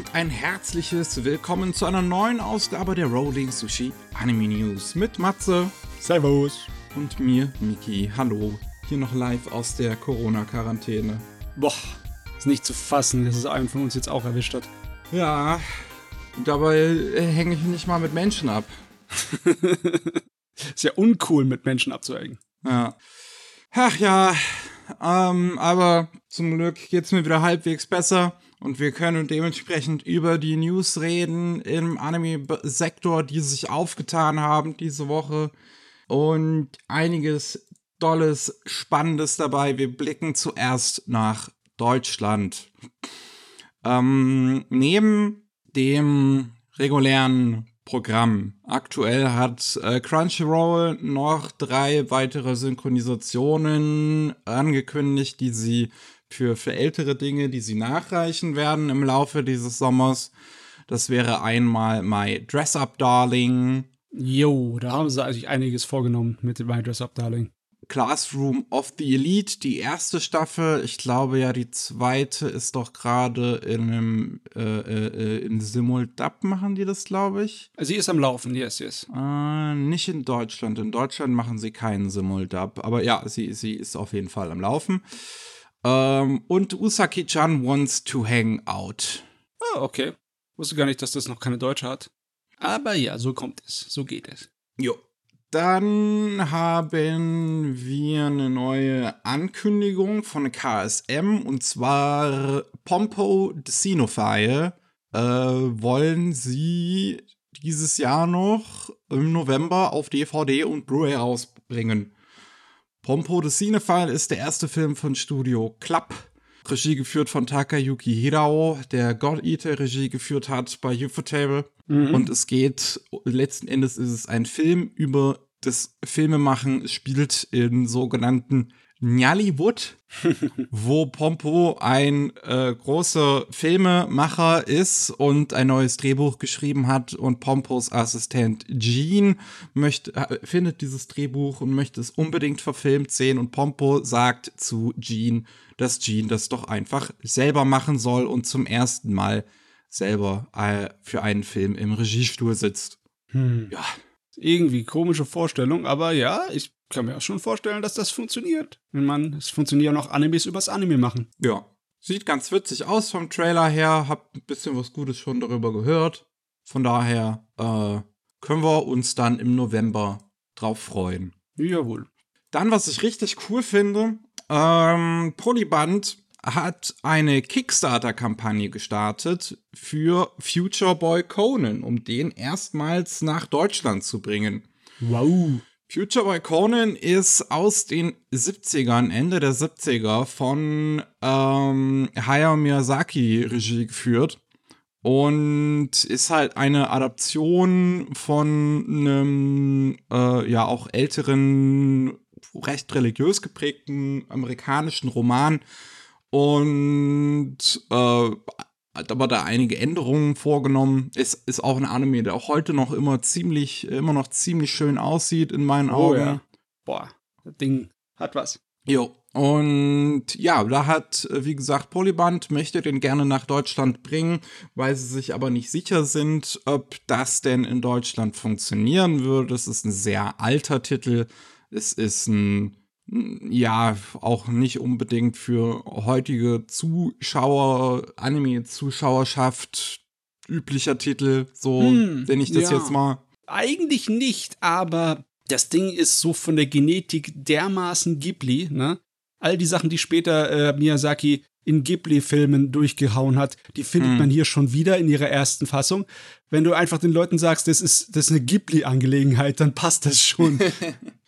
und ein herzliches Willkommen zu einer neuen Ausgabe der Rolling Sushi Anime News mit Matze. Servus. Und mir, Miki. Hallo. Hier noch live aus der Corona-Quarantäne. Boah, ist nicht zu fassen, dass es einen von uns jetzt auch erwischt hat. Ja, dabei äh, hänge ich nicht mal mit Menschen ab. ist ja uncool, mit Menschen abzuhängen. Ja. Ach ja, ähm, aber zum Glück geht's mir wieder halbwegs besser und wir können dementsprechend über die News reden im Anime-Sektor, die sich aufgetan haben diese Woche und einiges Dolles, Spannendes dabei. Wir blicken zuerst nach Deutschland. Ähm, neben dem regulären Programm. Aktuell hat äh, Crunchyroll noch drei weitere Synchronisationen angekündigt, die sie für, für ältere Dinge, die sie nachreichen werden im Laufe dieses Sommers. Das wäre einmal My Dress Up Darling. Jo, da haben sie eigentlich einiges vorgenommen mit My Dress Up Darling. Classroom of the Elite, die erste Staffel. Ich glaube ja, die zweite ist doch gerade in einem äh, äh, in Simuldub machen die das, glaube ich. Sie ist am Laufen, yes, yes. Äh, nicht in Deutschland. In Deutschland machen sie keinen Simuldub. Aber ja, sie, sie ist auf jeden Fall am Laufen. Ähm, und Usaki-chan wants to hang out. Ah, okay. Wusste gar nicht, dass das noch keine Deutsche hat. Aber ja, so kommt es. So geht es. Jo. Dann haben wir eine neue Ankündigung von KSM und zwar Pompo Decinophile äh, wollen sie dieses Jahr noch im November auf DVD und Blu-ray rausbringen. Pompo Decinophile ist der erste Film von Studio Club Regie geführt von Takayuki Hirao, der God Eater Regie geführt hat bei Ufotable. Mhm. Und es geht, letzten Endes ist es ein Film über das Filmemachen, spielt in sogenannten Nollywood, wo Pompo ein äh, großer Filmemacher ist und ein neues Drehbuch geschrieben hat und Pompos Assistent Gene möchte, findet dieses Drehbuch und möchte es unbedingt verfilmt sehen und Pompo sagt zu Gene, dass Gene das doch einfach selber machen soll und zum ersten Mal selber äh, für einen Film im Regiestuhl sitzt. Hm. Ja. Irgendwie komische Vorstellung, aber ja, ich kann mir auch schon vorstellen, dass das funktioniert. Wenn man, es funktionieren auch Animes übers Anime machen. Ja. Sieht ganz witzig aus vom Trailer her, hab ein bisschen was Gutes schon darüber gehört. Von daher äh, können wir uns dann im November drauf freuen. Jawohl. Dann, was ich richtig cool finde, ähm, Polyband hat eine Kickstarter-Kampagne gestartet für Future Boy Conan, um den erstmals nach Deutschland zu bringen. Wow. Future Boy Conan ist aus den 70ern, Ende der 70er, von ähm, Hayao Miyazaki Regie geführt und ist halt eine Adaption von einem äh, ja auch älteren, recht religiös geprägten amerikanischen Roman und äh, hat aber da einige Änderungen vorgenommen. Es ist auch ein Anime, der auch heute noch immer ziemlich, immer noch ziemlich schön aussieht in meinen oh, Augen. Ja. Boah, das Ding hat was. Jo. Und ja, da hat, wie gesagt, Polyband möchte den gerne nach Deutschland bringen, weil sie sich aber nicht sicher sind, ob das denn in Deutschland funktionieren würde. Das ist ein sehr alter Titel. Es ist ein ja, auch nicht unbedingt für heutige Zuschauer, Anime-Zuschauerschaft üblicher Titel, so hm, nenne ich das ja. jetzt mal. Eigentlich nicht, aber das Ding ist so von der Genetik dermaßen Ghibli, ne? All die Sachen, die später äh, Miyazaki in Ghibli-Filmen durchgehauen hat, die findet hm. man hier schon wieder in ihrer ersten Fassung. Wenn du einfach den Leuten sagst, das ist, das ist eine Ghibli-Angelegenheit, dann passt das schon.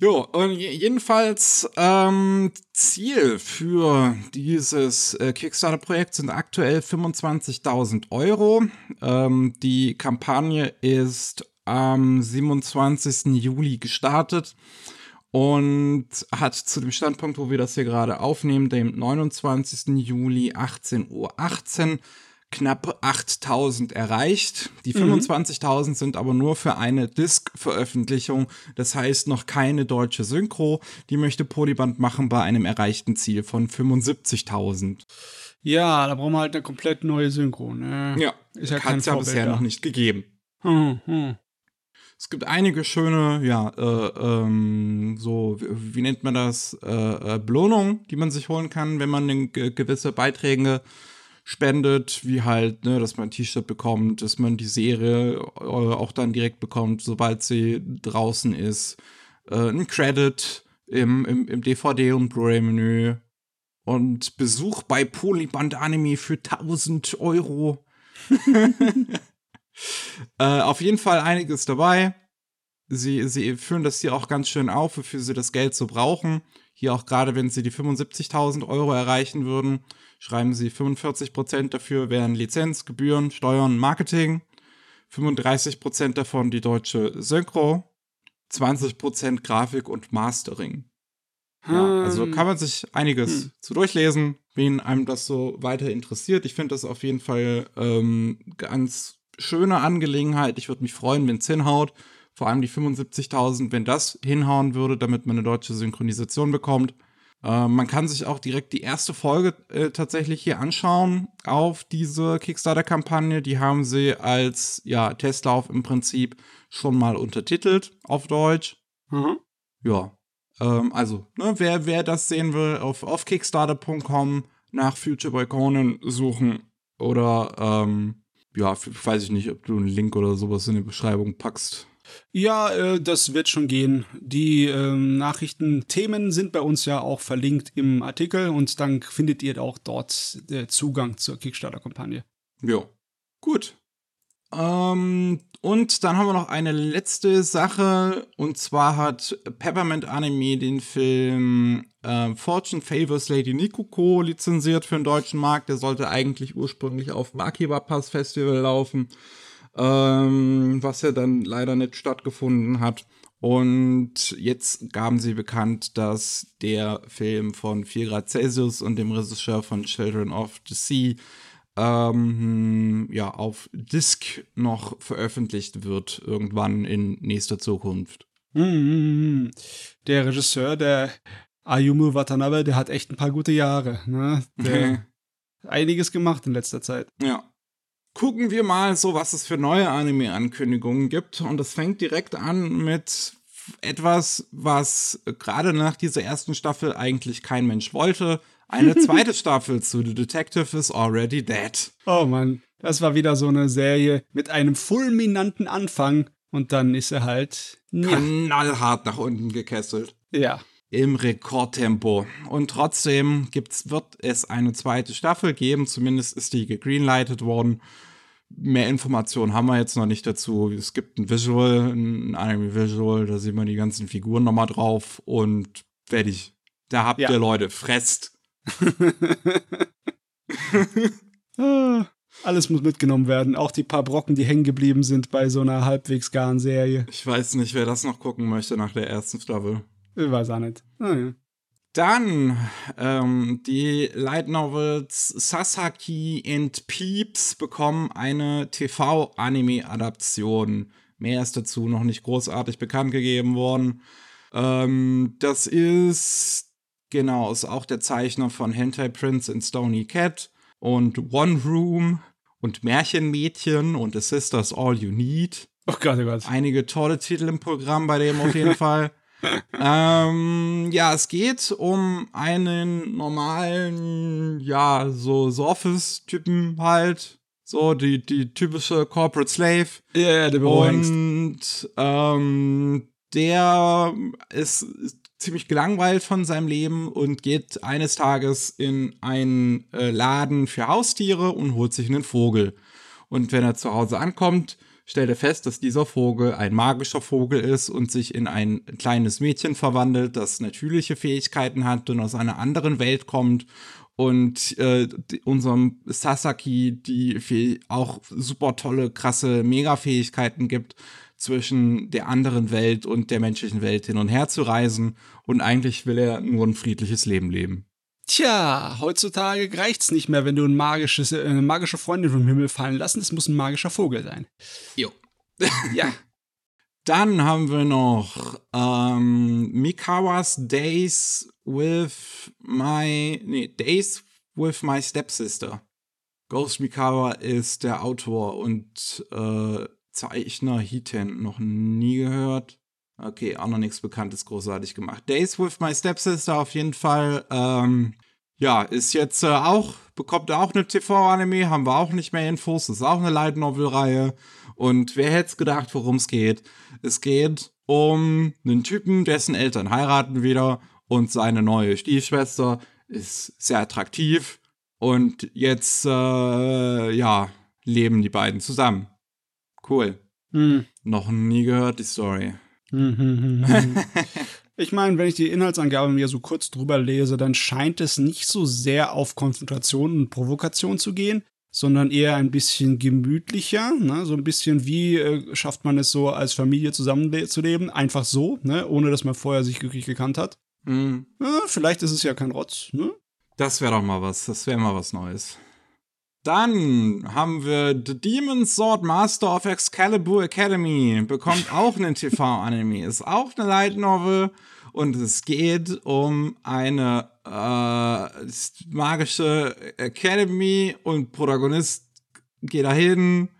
Jo, und jedenfalls ähm, Ziel für dieses äh, Kickstarter-Projekt sind aktuell 25.000 Euro. Ähm, die Kampagne ist am 27. Juli gestartet und hat zu dem Standpunkt, wo wir das hier gerade aufnehmen, dem 29. Juli 18.18 Uhr 18 knapp 8000 erreicht. Die 25.000 sind aber nur für eine Disc-Veröffentlichung. Das heißt noch keine deutsche Synchro. Die möchte Polyband machen bei einem erreichten Ziel von 75.000. Ja, da brauchen wir halt eine komplett neue Synchro. Ne? Ja, ist ja hat es ja bisher noch nicht gegeben. Hm, hm. Es gibt einige schöne, ja, äh, ähm, so, wie, wie nennt man das, äh, äh, Belohnungen, die man sich holen kann, wenn man gewisse Beiträge spendet, wie halt, ne, dass man ein T-Shirt bekommt, dass man die Serie äh, auch dann direkt bekommt, sobald sie draußen ist, äh, ein Credit im, im, im DVD- und Blu-ray-Menü und Besuch bei Polyband Anime für 1000 Euro. Äh, auf jeden Fall einiges dabei. Sie, sie führen das hier auch ganz schön auf, wofür sie das Geld so brauchen. Hier auch gerade, wenn sie die 75.000 Euro erreichen würden, schreiben sie 45% dafür wären Lizenz, Gebühren, Steuern, Marketing. 35% davon die deutsche Synchro. 20% Grafik und Mastering. Ja, also Hm. kann man sich einiges Hm. zu durchlesen, wen einem das so weiter interessiert. Ich finde das auf jeden Fall ähm, ganz schöne Angelegenheit. Ich würde mich freuen, wenn es hinhaut. Vor allem die 75.000, wenn das hinhauen würde, damit man eine deutsche Synchronisation bekommt. Äh, man kann sich auch direkt die erste Folge äh, tatsächlich hier anschauen auf diese Kickstarter-Kampagne. Die haben sie als ja, Testlauf im Prinzip schon mal untertitelt auf Deutsch. Mhm. Ja, ähm, also, ne, wer, wer das sehen will, auf, auf kickstarter.com nach Future Boy Conan suchen oder, ähm, ja, weiß ich nicht, ob du einen Link oder sowas in die Beschreibung packst. Ja, äh, das wird schon gehen. Die ähm, Nachrichtenthemen sind bei uns ja auch verlinkt im Artikel und dann findet ihr auch dort äh, Zugang zur Kickstarter-Kampagne. Ja, gut. Ähm, und dann haben wir noch eine letzte Sache. Und zwar hat Peppermint Anime den Film äh, Fortune Favors Lady Nikoko lizenziert für den deutschen Markt. Der sollte eigentlich ursprünglich auf dem Akiba Pass Festival laufen, ähm, was ja dann leider nicht stattgefunden hat. Und jetzt gaben sie bekannt, dass der Film von 4 Grad Celsius und dem Regisseur von Children of the Sea ähm, ja, auf Disc noch veröffentlicht wird, irgendwann in nächster Zukunft. Mhm. Der Regisseur, der Ayumu Watanabe, der hat echt ein paar gute Jahre. Ne? Der hat einiges gemacht in letzter Zeit. ja. Gucken wir mal so, was es für neue Anime-Ankündigungen gibt. Und das fängt direkt an mit etwas, was gerade nach dieser ersten Staffel eigentlich kein Mensch wollte. Eine zweite Staffel zu The Detective is Already Dead. Oh Mann, das war wieder so eine Serie mit einem fulminanten Anfang und dann ist er halt. Knallhart nach unten gekesselt. ja. Im Rekordtempo. Und trotzdem gibt's, wird es eine zweite Staffel geben, zumindest ist die gegreenlightet worden. Mehr Informationen haben wir jetzt noch nicht dazu. Es gibt ein Visual, ein Anime-Visual, da sieht man die ganzen Figuren nochmal drauf und fertig. Da habt Ja. ihr Leute, fresst. Alles muss mitgenommen werden, auch die paar Brocken, die hängen geblieben sind bei so einer halbwegs garen Serie. Ich weiß nicht, wer das noch gucken möchte nach der ersten Staffel. Ich weiß auch nicht. Ah, ja. Dann ähm, die Light Novels Sasaki and Peeps bekommen eine TV-Anime-Adaption. Mehr ist dazu noch nicht großartig bekannt gegeben worden. Ähm, das ist genau ist auch der Zeichner von Hentai Prince and Stony Cat und One Room und Märchenmädchen und The Sisters All You Need Oh Gott, oh Gott. einige tolle Titel im Programm bei dem auf jeden Fall. ähm, ja, es geht um einen normalen, ja, so, so Office-Typen halt. So, die, die typische Corporate Slave. Ja, ja, der Bürohengst. Und ähm, der ist, ist ziemlich gelangweilt von seinem Leben und geht eines Tages in einen äh, Laden für Haustiere und holt sich einen Vogel. Und wenn er zu Hause ankommt, stellt er fest, dass dieser Vogel ein magischer Vogel ist und sich in ein kleines Mädchen verwandelt, das natürliche Fähigkeiten hat und aus einer anderen Welt kommt und äh, unserem Sasaki die auch super tolle, krasse Mega-Fähigkeiten gibt, zwischen der anderen Welt und der menschlichen Welt hin und her zu reisen. Und eigentlich will er nur ein friedliches Leben leben. Tja, heutzutage reicht's nicht mehr, wenn du ein magisches, äh, eine magische Freundin vom Himmel fallen lassen. Es muss ein magischer Vogel sein. Jo. Ja. Dann haben wir noch ähm, Mikawas Days with my, nee, Days with my Stepsister. Ghost Mikawa ist der Autor und äh, Zeichner Hiten. Noch nie gehört. Okay, auch noch nichts Bekanntes großartig gemacht. Days with my Stepsister auf jeden Fall. Ähm, ja, ist jetzt äh, auch, bekommt auch eine TV-Anime, haben wir auch nicht mehr Infos, ist auch eine Light Novel-Reihe. Und wer hätte es gedacht, worum es geht? Es geht um einen Typen, dessen Eltern heiraten wieder und seine neue Stiefschwester ist sehr attraktiv. Und jetzt, äh, ja, leben die beiden zusammen. Cool. Hm. Noch nie gehört die Story. Ich meine, wenn ich die Inhaltsangabe mir so kurz drüber lese, dann scheint es nicht so sehr auf Konfrontation und Provokation zu gehen, sondern eher ein bisschen gemütlicher, ne? so ein bisschen wie äh, schafft man es so als Familie zusammenzuleben, einfach so, ne? ohne dass man vorher sich glücklich gekannt hat. Hm, Ja, vielleicht ist es ja kein Rotz, ne? Das wäre doch mal was. Das wäre mal was Neues. Dann haben wir The Demon Sword Master of Excalibur Academy. Bekommt auch einen TV-Anime. Ist auch eine Light Novel. Und es geht um eine äh, magische Academy und Protagonist geht dahin.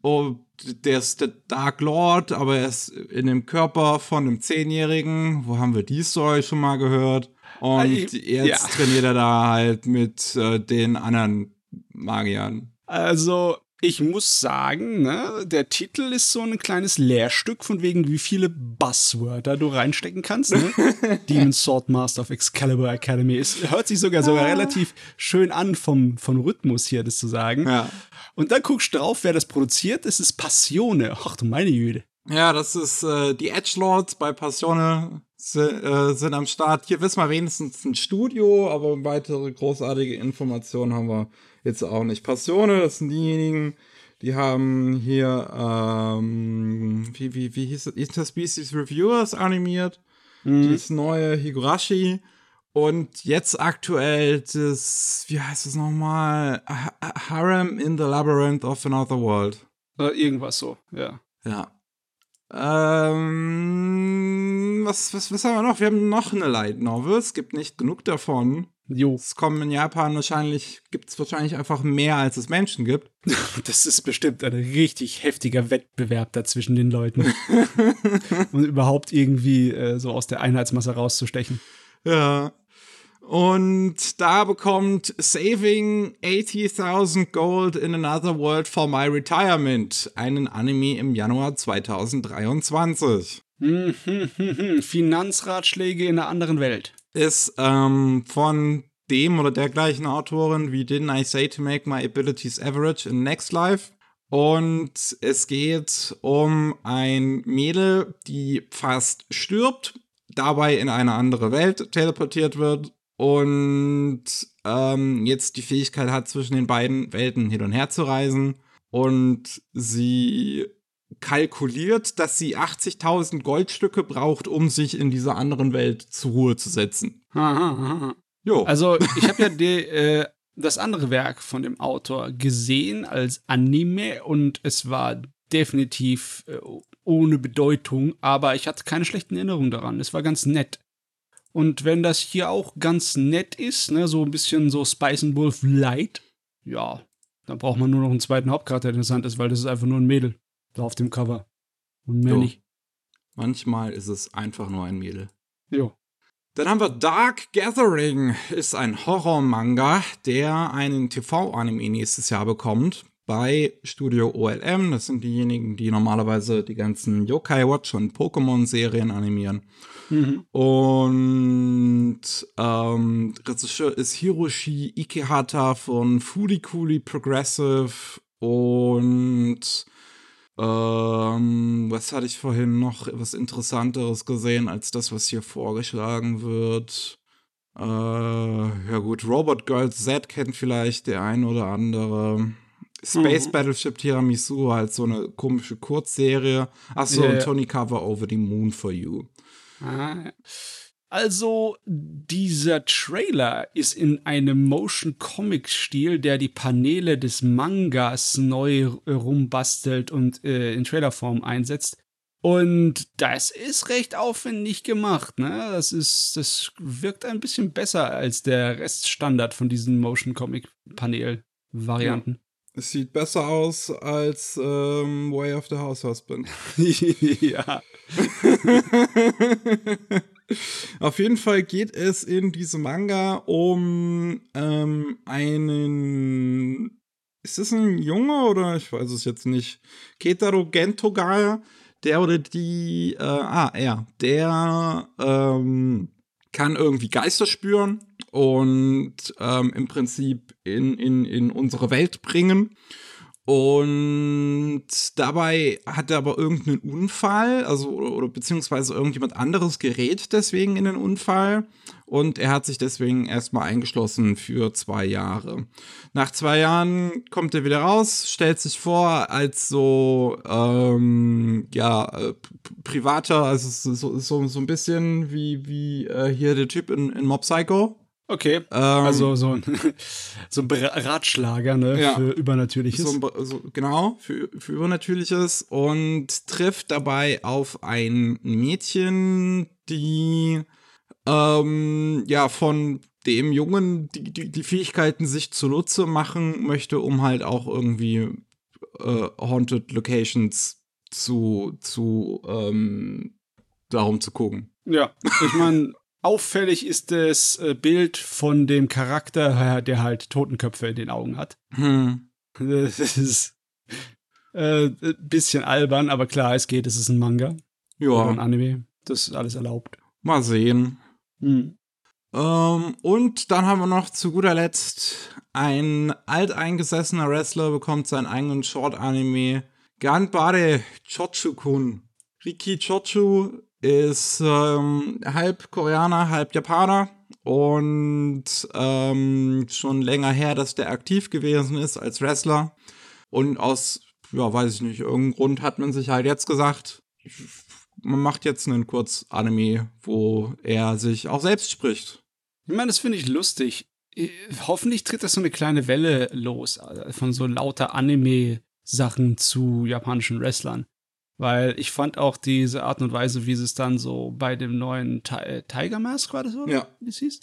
Und der ist der Dark Lord, aber er ist in dem Körper von einem Zehnjährigen. Wo haben wir die Story schon mal gehört? Und Also, jetzt ja. trainiert er da halt mit äh, den anderen Magiern. Also, ich muss sagen, ne, der Titel ist so ein kleines Lehrstück von wegen, wie viele Buzzwörter du reinstecken kannst. Ne? Demon Sword Master of Excalibur Academy. Es hört sich sogar sogar relativ schön an vom, vom Rhythmus hier, das zu sagen. Ja. Und dann guckst du drauf, wer das produziert. Es ist Passione. Ach du meine Güte. Ja, das ist äh, die Edgelords bei Passione si- äh, sind am Start. Hier wissen wir wenigstens ein Studio, aber weitere großartige Informationen haben wir jetzt auch nicht. Passione, das sind diejenigen, die haben hier, ähm, wie, wie, wie hieß es, Interspecies Reviewers animiert. Das neue Higurashi. Und jetzt aktuell das, wie heißt es nochmal? Ha- Harem in the Labyrinth of Another World. Äh, irgendwas so, ja. Ja. Ähm, was, was, was haben wir noch? Wir haben noch eine Light Novel. Es gibt nicht genug davon. Jo, Es kommen in Japan wahrscheinlich, gibt es wahrscheinlich einfach mehr, als es Menschen gibt. das ist bestimmt ein richtig heftiger Wettbewerb da zwischen den Leuten. um überhaupt irgendwie äh, so aus der Einheitsmasse rauszustechen. Ja. Und da bekommt Saving 80.000 Gold in Another World for My Retirement einen Anime im Januar 2023. Hm, hm, hm, hm. Finanzratschläge in einer anderen Welt. Ist ähm, von dem oder der gleichen Autorin wie Didn't I Say to Make My Abilities Average in Next Life. Und es geht um ein Mädel, die fast stirbt, dabei in eine andere Welt teleportiert wird und ähm, jetzt die Fähigkeit hat, zwischen den beiden Welten hin und her zu reisen. Und sie kalkuliert, dass sie 80.000 Goldstücke braucht, um sich in dieser anderen Welt zur Ruhe zu setzen. Jo. Also, ich habe ja die, äh, das andere Werk von dem Autor gesehen als Anime und es war definitiv äh, ohne Bedeutung, aber ich hatte keine schlechten Erinnerungen daran. Es war ganz nett. Und wenn das hier auch ganz nett ist, ne, so ein bisschen so Spice and Wolf Light, ja, dann braucht man nur noch einen zweiten Hauptcharakter, der interessant ist, weil das ist einfach nur ein Mädel da auf dem Cover. Und mehr Jo. nicht. Manchmal ist es einfach nur ein Mädel. Jo. Dann haben wir Dark Gathering, ist ein Horror-Manga, der einen TV-Anime nächstes Jahr bekommt bei Studio OLM. Das sind diejenigen, die normalerweise die ganzen Yokai Watch und Pokémon-Serien animieren. Mhm. Und ähm, Regisseur ist Hiroshi Ikehata von Furikuri Progressive und ähm, was hatte ich vorhin noch was Interessanteres gesehen als das, was hier vorgeschlagen wird? Äh, ja gut, Robot Girls Z kennt vielleicht der ein oder andere. Space Mhm. Battleship Tiramisu, halt so eine komische Kurzserie. Achso, Ja, und. Tony Cover Over the Moon for You. Ah, ja. Also, dieser Trailer ist in einem Motion-Comic-Stil, der die Paneele des Mangas neu rumbastelt und äh, in Trailerform einsetzt. Und das ist recht aufwendig gemacht, ne? Das ist, das wirkt ein bisschen besser als der Reststandard von diesen Motion-Comic-Panel-Varianten. Ja. Es sieht besser aus als ähm, Way of the House Husband. ja. Auf jeden Fall geht es in diesem Manga um ähm, einen. Ist das ein Junge oder ich weiß es jetzt nicht? Ketaro Gentoga, der oder die. Äh, ah, er. Der ähm, kann irgendwie Geister spüren und ähm, im Prinzip in, in, in unsere Welt bringen. Und dabei hat er aber irgendeinen Unfall, also oder, oder, beziehungsweise irgendjemand anderes gerät deswegen in den Unfall und er hat sich deswegen erstmal eingeschlossen für zwei Jahre. Nach zwei Jahren kommt er wieder raus, stellt sich vor als so ähm, ja äh, privater, also so, so, so ein bisschen wie wie äh, hier der Typ in, in Mob Psycho. Okay. Ähm, also so ein, so ein Ratschlager, ne? Ja, für Übernatürliches. So so, genau, für, für Übernatürliches und trifft dabei auf ein Mädchen, die ähm, ja von dem Jungen die, die, die Fähigkeiten sich zunutze machen möchte, um halt auch irgendwie äh, Haunted Locations zu, zu ähm, darum zu gucken. Ja, ich meine, Auffällig ist das äh, Bild von dem Charakter, der halt Totenköpfe in den Augen hat. Hm. Das ist äh, ein bisschen albern, aber klar, es geht, es ist ein Manga. Ja. Oder ein Anime. Das ist alles erlaubt. Mal sehen. Hm. Ähm, und dann haben wir noch zu guter Letzt ein alteingesessener Wrestler bekommt seinen eigenen Short-Anime. Ganbare Chochu-kun. Riki Chochu ist ähm, halb Koreaner, halb Japaner und ähm, schon länger her, dass der aktiv gewesen ist als Wrestler. Und aus, ja, weiß ich nicht, irgendeinem Grund hat man sich halt jetzt gesagt, man macht jetzt einen Kurz-Anime, wo er sich auch selbst spricht. Ich meine, das finde ich lustig. Hoffentlich tritt das so eine kleine Welle los äh, von so lauter Anime-Sachen zu japanischen Wrestlern. Weil ich fand auch diese Art und Weise, wie sie es dann so bei dem neuen Ti Tiger Mask war das, oder? Ja. Wie es hieß?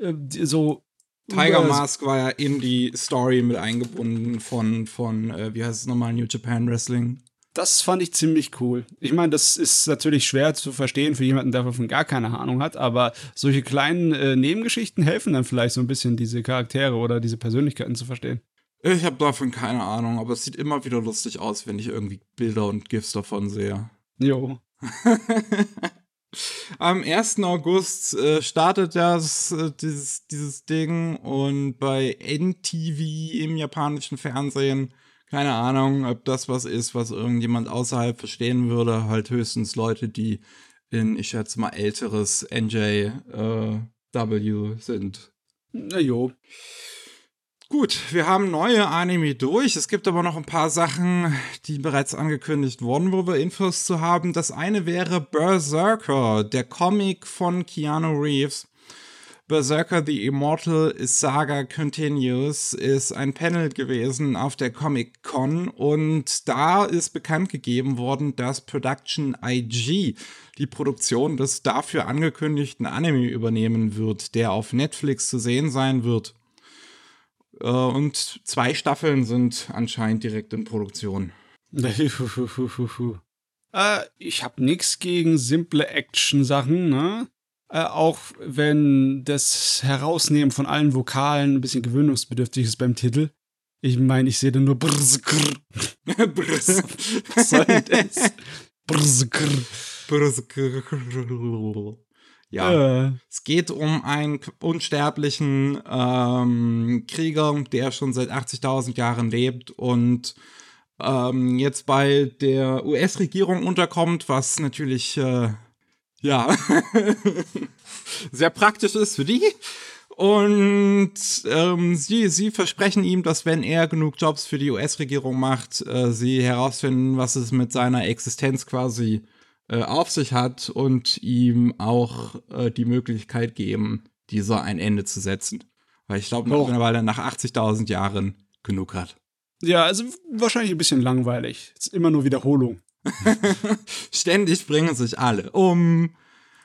Äh, so. Tiger Mask war ja in die Story mit eingebunden von, von äh, wie heißt es nochmal, New Japan Wrestling. Das fand ich ziemlich cool. Ich meine, das ist natürlich schwer zu verstehen für jemanden, der davon gar keine Ahnung hat, aber solche kleinen äh, Nebengeschichten helfen dann vielleicht so ein bisschen, diese Charaktere oder diese Persönlichkeiten zu verstehen. Ich habe davon keine Ahnung, aber es sieht immer wieder lustig aus, wenn ich irgendwie Bilder und GIFs davon sehe. Jo. Am 1. August äh, startet das, äh, dieses, dieses Ding und bei NTV im japanischen Fernsehen, keine Ahnung, ob das was ist, was irgendjemand außerhalb verstehen würde, halt höchstens Leute, die in, ich schätze mal, älteres NJW äh, sind. Na jo. Gut, wir haben neue Anime durch. Es gibt aber noch ein paar Sachen, die bereits angekündigt wurden, wo wir Infos zu haben. Das eine wäre Berserker, der Comic von Keanu Reeves. Berserker The Immortal Saga Continues ist ein Panel gewesen auf der Comic Con und da ist bekannt gegeben worden, dass Production IG die Produktion des dafür angekündigten Anime übernehmen wird, der auf Netflix zu sehen sein wird. Äh, und zwei Staffeln sind anscheinend direkt in Produktion. äh, ich habe nichts gegen simple Action-Sachen, ne? Äh, auch wenn das Herausnehmen von allen Vokalen ein bisschen gewöhnungsbedürftig ist beim Titel. Ich meine, ich sehe da nur Brzkr. Brz. Was soll das? Brzkr. Brzkr. Ja, äh. es geht um einen unsterblichen ähm, Krieger, der schon seit 80.000 Jahren lebt und ähm, jetzt bei der US-Regierung unterkommt, was natürlich äh, ja sehr praktisch ist für die. Und ähm, sie, sie versprechen ihm, dass wenn er genug Jobs für die US-Regierung macht, äh, sie herausfinden, was es mit seiner Existenz quasi äh, auf sich hat und ihm auch äh, die Möglichkeit geben, dieser ein Ende zu setzen. Weil ich glaube, mittlerweile nach 80.000 Jahren genug hat. Ja, also wahrscheinlich ein bisschen langweilig. Ist immer nur Wiederholung. Ständig bringen sich alle um.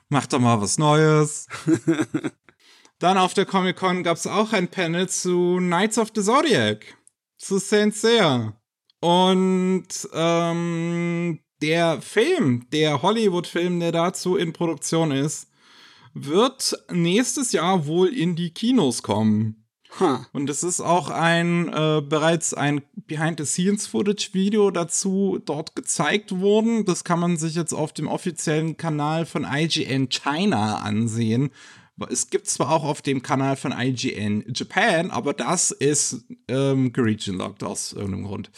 Macht doch mal was Neues. Dann auf der Comic-Con gab es auch ein Panel zu Knights of the Zodiac. Zu Saint Seiya. Und ähm, der Film, der Hollywood-Film, der dazu in Produktion ist, wird nächstes Jahr wohl in die Kinos kommen. Ha. Und es ist auch ein äh, bereits ein Behind-the-Scenes-Footage-Video dazu dort gezeigt worden. Das kann man sich jetzt auf dem offiziellen Kanal von IGN China ansehen. Es gibt zwar auch auf dem Kanal von IGN Japan, aber das ist ähm, geregionlocked aus irgendeinem Grund.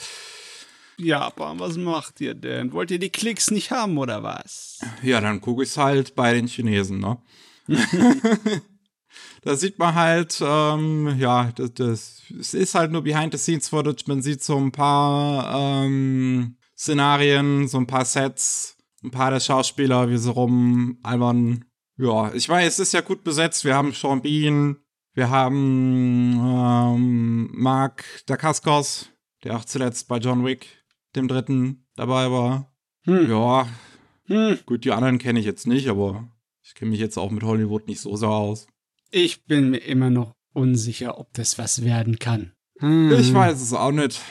Ja, aber was macht ihr denn? Wollt ihr die Klicks nicht haben oder was? Ja, dann gucke ich es halt bei den Chinesen, ne? da sieht man halt, ähm, ja, das, das, es ist halt nur Behind-the-Scenes-Footage. Man sieht so ein paar ähm, Szenarien, so ein paar Sets, ein paar der Schauspieler, wie sie rum albern. Ja, ich weiß, es ist ja gut besetzt. Wir haben Sean Bean, wir haben ähm, Mark Dacascos, der auch zuletzt bei John Wick, dem dritten, dabei war. Hm. Ja, Hm. Gut, die anderen kenne ich jetzt nicht, aber ich kenne mich jetzt auch mit Hollywood nicht so sehr aus. Ich bin mir immer noch unsicher, ob das was werden kann. Hm. Ich weiß es auch nicht.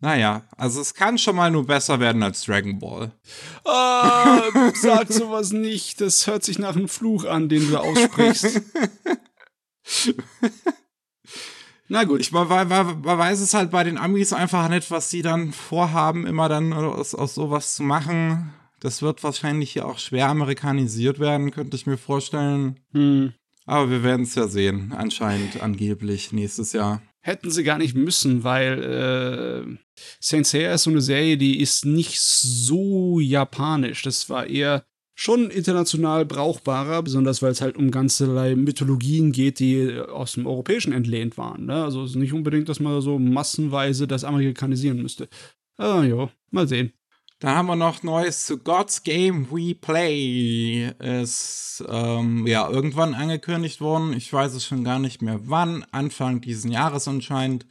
Naja, also es kann schon mal nur besser werden als Dragon Ball. Ah, sag sowas nicht. Das hört sich nach einem Fluch an, den du aussprichst. Na gut. Ich, man, man, man weiß es halt bei den Amis einfach nicht, was sie dann vorhaben, immer dann aus, aus sowas zu machen. Das wird wahrscheinlich hier auch schwer amerikanisiert werden, könnte ich mir vorstellen. Hm. Aber wir werden es ja sehen. Anscheinend, angeblich, nächstes Jahr. Hätten sie gar nicht müssen, weil äh, Saint Seiya ist so eine Serie, die ist nicht so japanisch. Das war eher schon international brauchbarer, besonders weil es halt um ganzerlei Mythologien geht, die aus dem Europäischen entlehnt waren. Ne? Also es ist nicht unbedingt, dass man so massenweise das amerikanisieren müsste. Ah, jo, mal sehen. Dann haben wir noch Neues zu God's Game We Play. Ist ähm, ja irgendwann angekündigt worden. Ich weiß es schon gar nicht mehr wann. Anfang diesen Jahres anscheinend.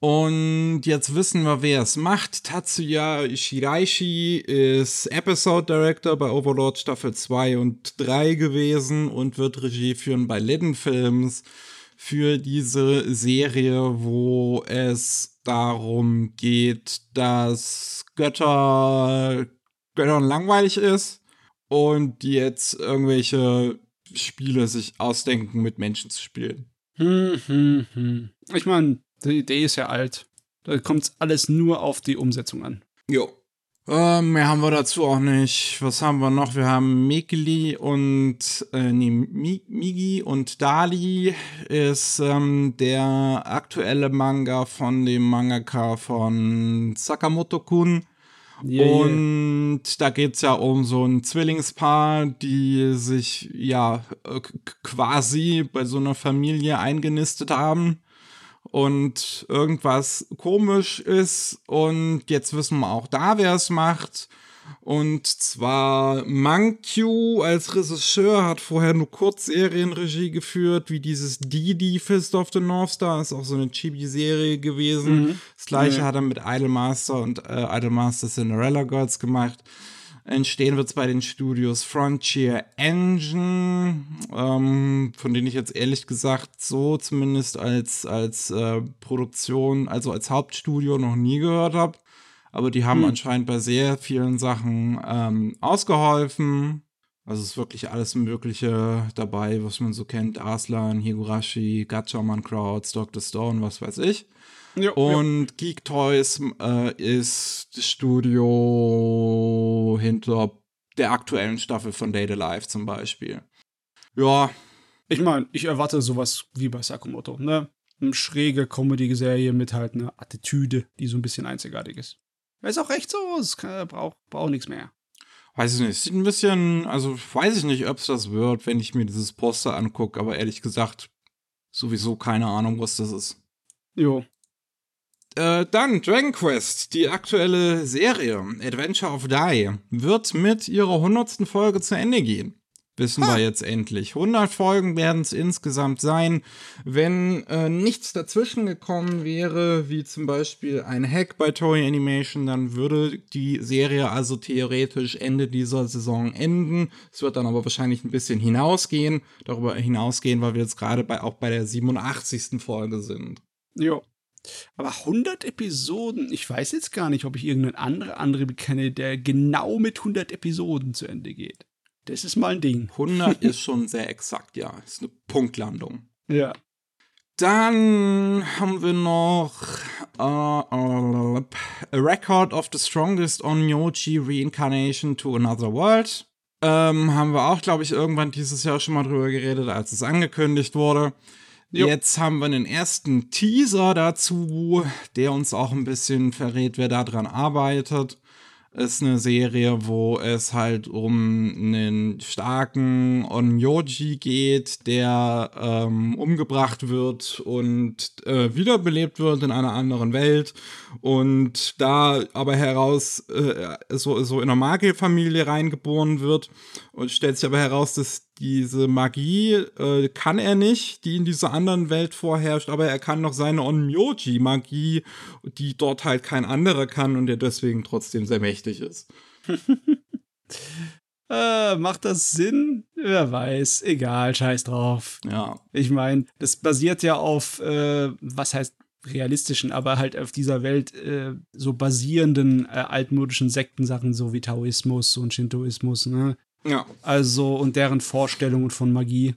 Und jetzt wissen wir, wer es macht. Tatsuya Shiraishi ist Episode Director bei Overlord Staffel 2 und 3 gewesen und wird Regie führen bei Lidden Films für diese Serie, wo es darum geht, dass Götter Göttern langweilig ist und jetzt irgendwelche Spiele sich ausdenken, mit Menschen zu spielen. Hm, hm, hm. Ich meine, die Idee ist ja alt. Da kommt alles nur auf die Umsetzung an. Jo. Ähm, mehr haben wir dazu auch nicht. Was haben wir noch? Wir haben Mekili und äh, nee, Mi Migi und Dali ist ähm, der aktuelle Manga von dem Mangaka von Sakamoto-kun. Yeah, yeah. Und da geht's ja um so ein Zwillingspaar, die sich ja äh, quasi bei so einer Familie eingenistet haben und irgendwas komisch ist. Und jetzt wissen wir auch da, wer es macht. Und zwar Mankyu als Regisseur hat vorher nur Kurzserienregie geführt, wie dieses Didi Fist of the North Star, ist auch so eine Chibi-Serie gewesen. Das gleiche Ja. hat er mit Idolmaster und äh, Idolmaster Cinderella Girls gemacht. Entstehen wird es bei den Studios Frontier Engine, ähm, von denen ich jetzt ehrlich gesagt so zumindest als, als äh, Produktion, also als Hauptstudio noch nie gehört habe. Aber die haben Hm. anscheinend bei sehr vielen Sachen ähm, ausgeholfen. Also es ist wirklich alles Mögliche dabei, was man so kennt. Arslan, Higurashi, Gatchaman Crowds, Dr. Stone, was weiß ich. Jo, Und Geek Toys äh, ist das Studio hinter der aktuellen Staffel von Date Alive zum Beispiel. Ja, Ich meine, ich erwarte sowas wie bei Sakamoto, ne? Eine schräge Comedy-Serie mit halt einer Attitüde, die so ein bisschen einzigartig ist. Ist auch recht so, es braucht braucht nichts mehr. weiß ich nicht. Sieht ein bisschen, also weiß ich nicht, ob es das wird, wenn ich mir dieses Poster angucke, aber ehrlich gesagt, sowieso keine Ahnung, was das ist. Jo. Äh, dann Dragon Quest, die aktuelle Serie Adventure of Die, wird mit ihrer 100. Folge zu Ende gehen wissen ha. wir jetzt endlich. 100 Folgen werden es insgesamt sein. Wenn äh, nichts dazwischen gekommen wäre, wie zum Beispiel ein Hack bei Toei Animation, dann würde die Serie also theoretisch Ende dieser Saison enden. Es wird dann aber wahrscheinlich ein bisschen hinausgehen, darüber hinausgehen, weil wir jetzt gerade bei, auch bei der 87. Folge sind. Ja. Aber 100 Episoden, ich weiß jetzt gar nicht, ob ich irgendeinen anderen Anime kenne, der genau mit 100 Episoden zu Ende geht. Das ist mal ein Ding. 100 ist schon sehr exakt, ja. Ist eine Punktlandung. Ja. Dann haben wir noch uh, uh, A Record of the Strongest Onyoji Reincarnation to Another World. Ähm, haben wir auch, glaube ich, irgendwann dieses Jahr schon mal drüber geredet, als es angekündigt wurde. Jo. Jetzt haben wir einen ersten Teaser dazu, der uns auch ein bisschen verrät, wer daran arbeitet ist eine Serie, wo es halt um einen starken Onyoji geht, der ähm, umgebracht wird und äh, wiederbelebt wird in einer anderen Welt und da aber heraus äh, so, so in eine Magierfamilie reingeboren wird und stellt sich aber heraus, dass diese Magie äh, kann er nicht, die in dieser anderen Welt vorherrscht, aber er kann noch seine Onmyoji-Magie, die dort halt kein anderer kann und der deswegen trotzdem sehr mächtig ist. äh, macht das Sinn? Wer weiß. Egal, scheiß drauf. Ja. Ich meine, das basiert ja auf, äh, was heißt realistischen, aber halt auf dieser Welt äh, so basierenden äh, altmodischen Sektensachen, so wie Taoismus und Shintoismus, ne? Ja. Also, und deren Vorstellungen von Magie.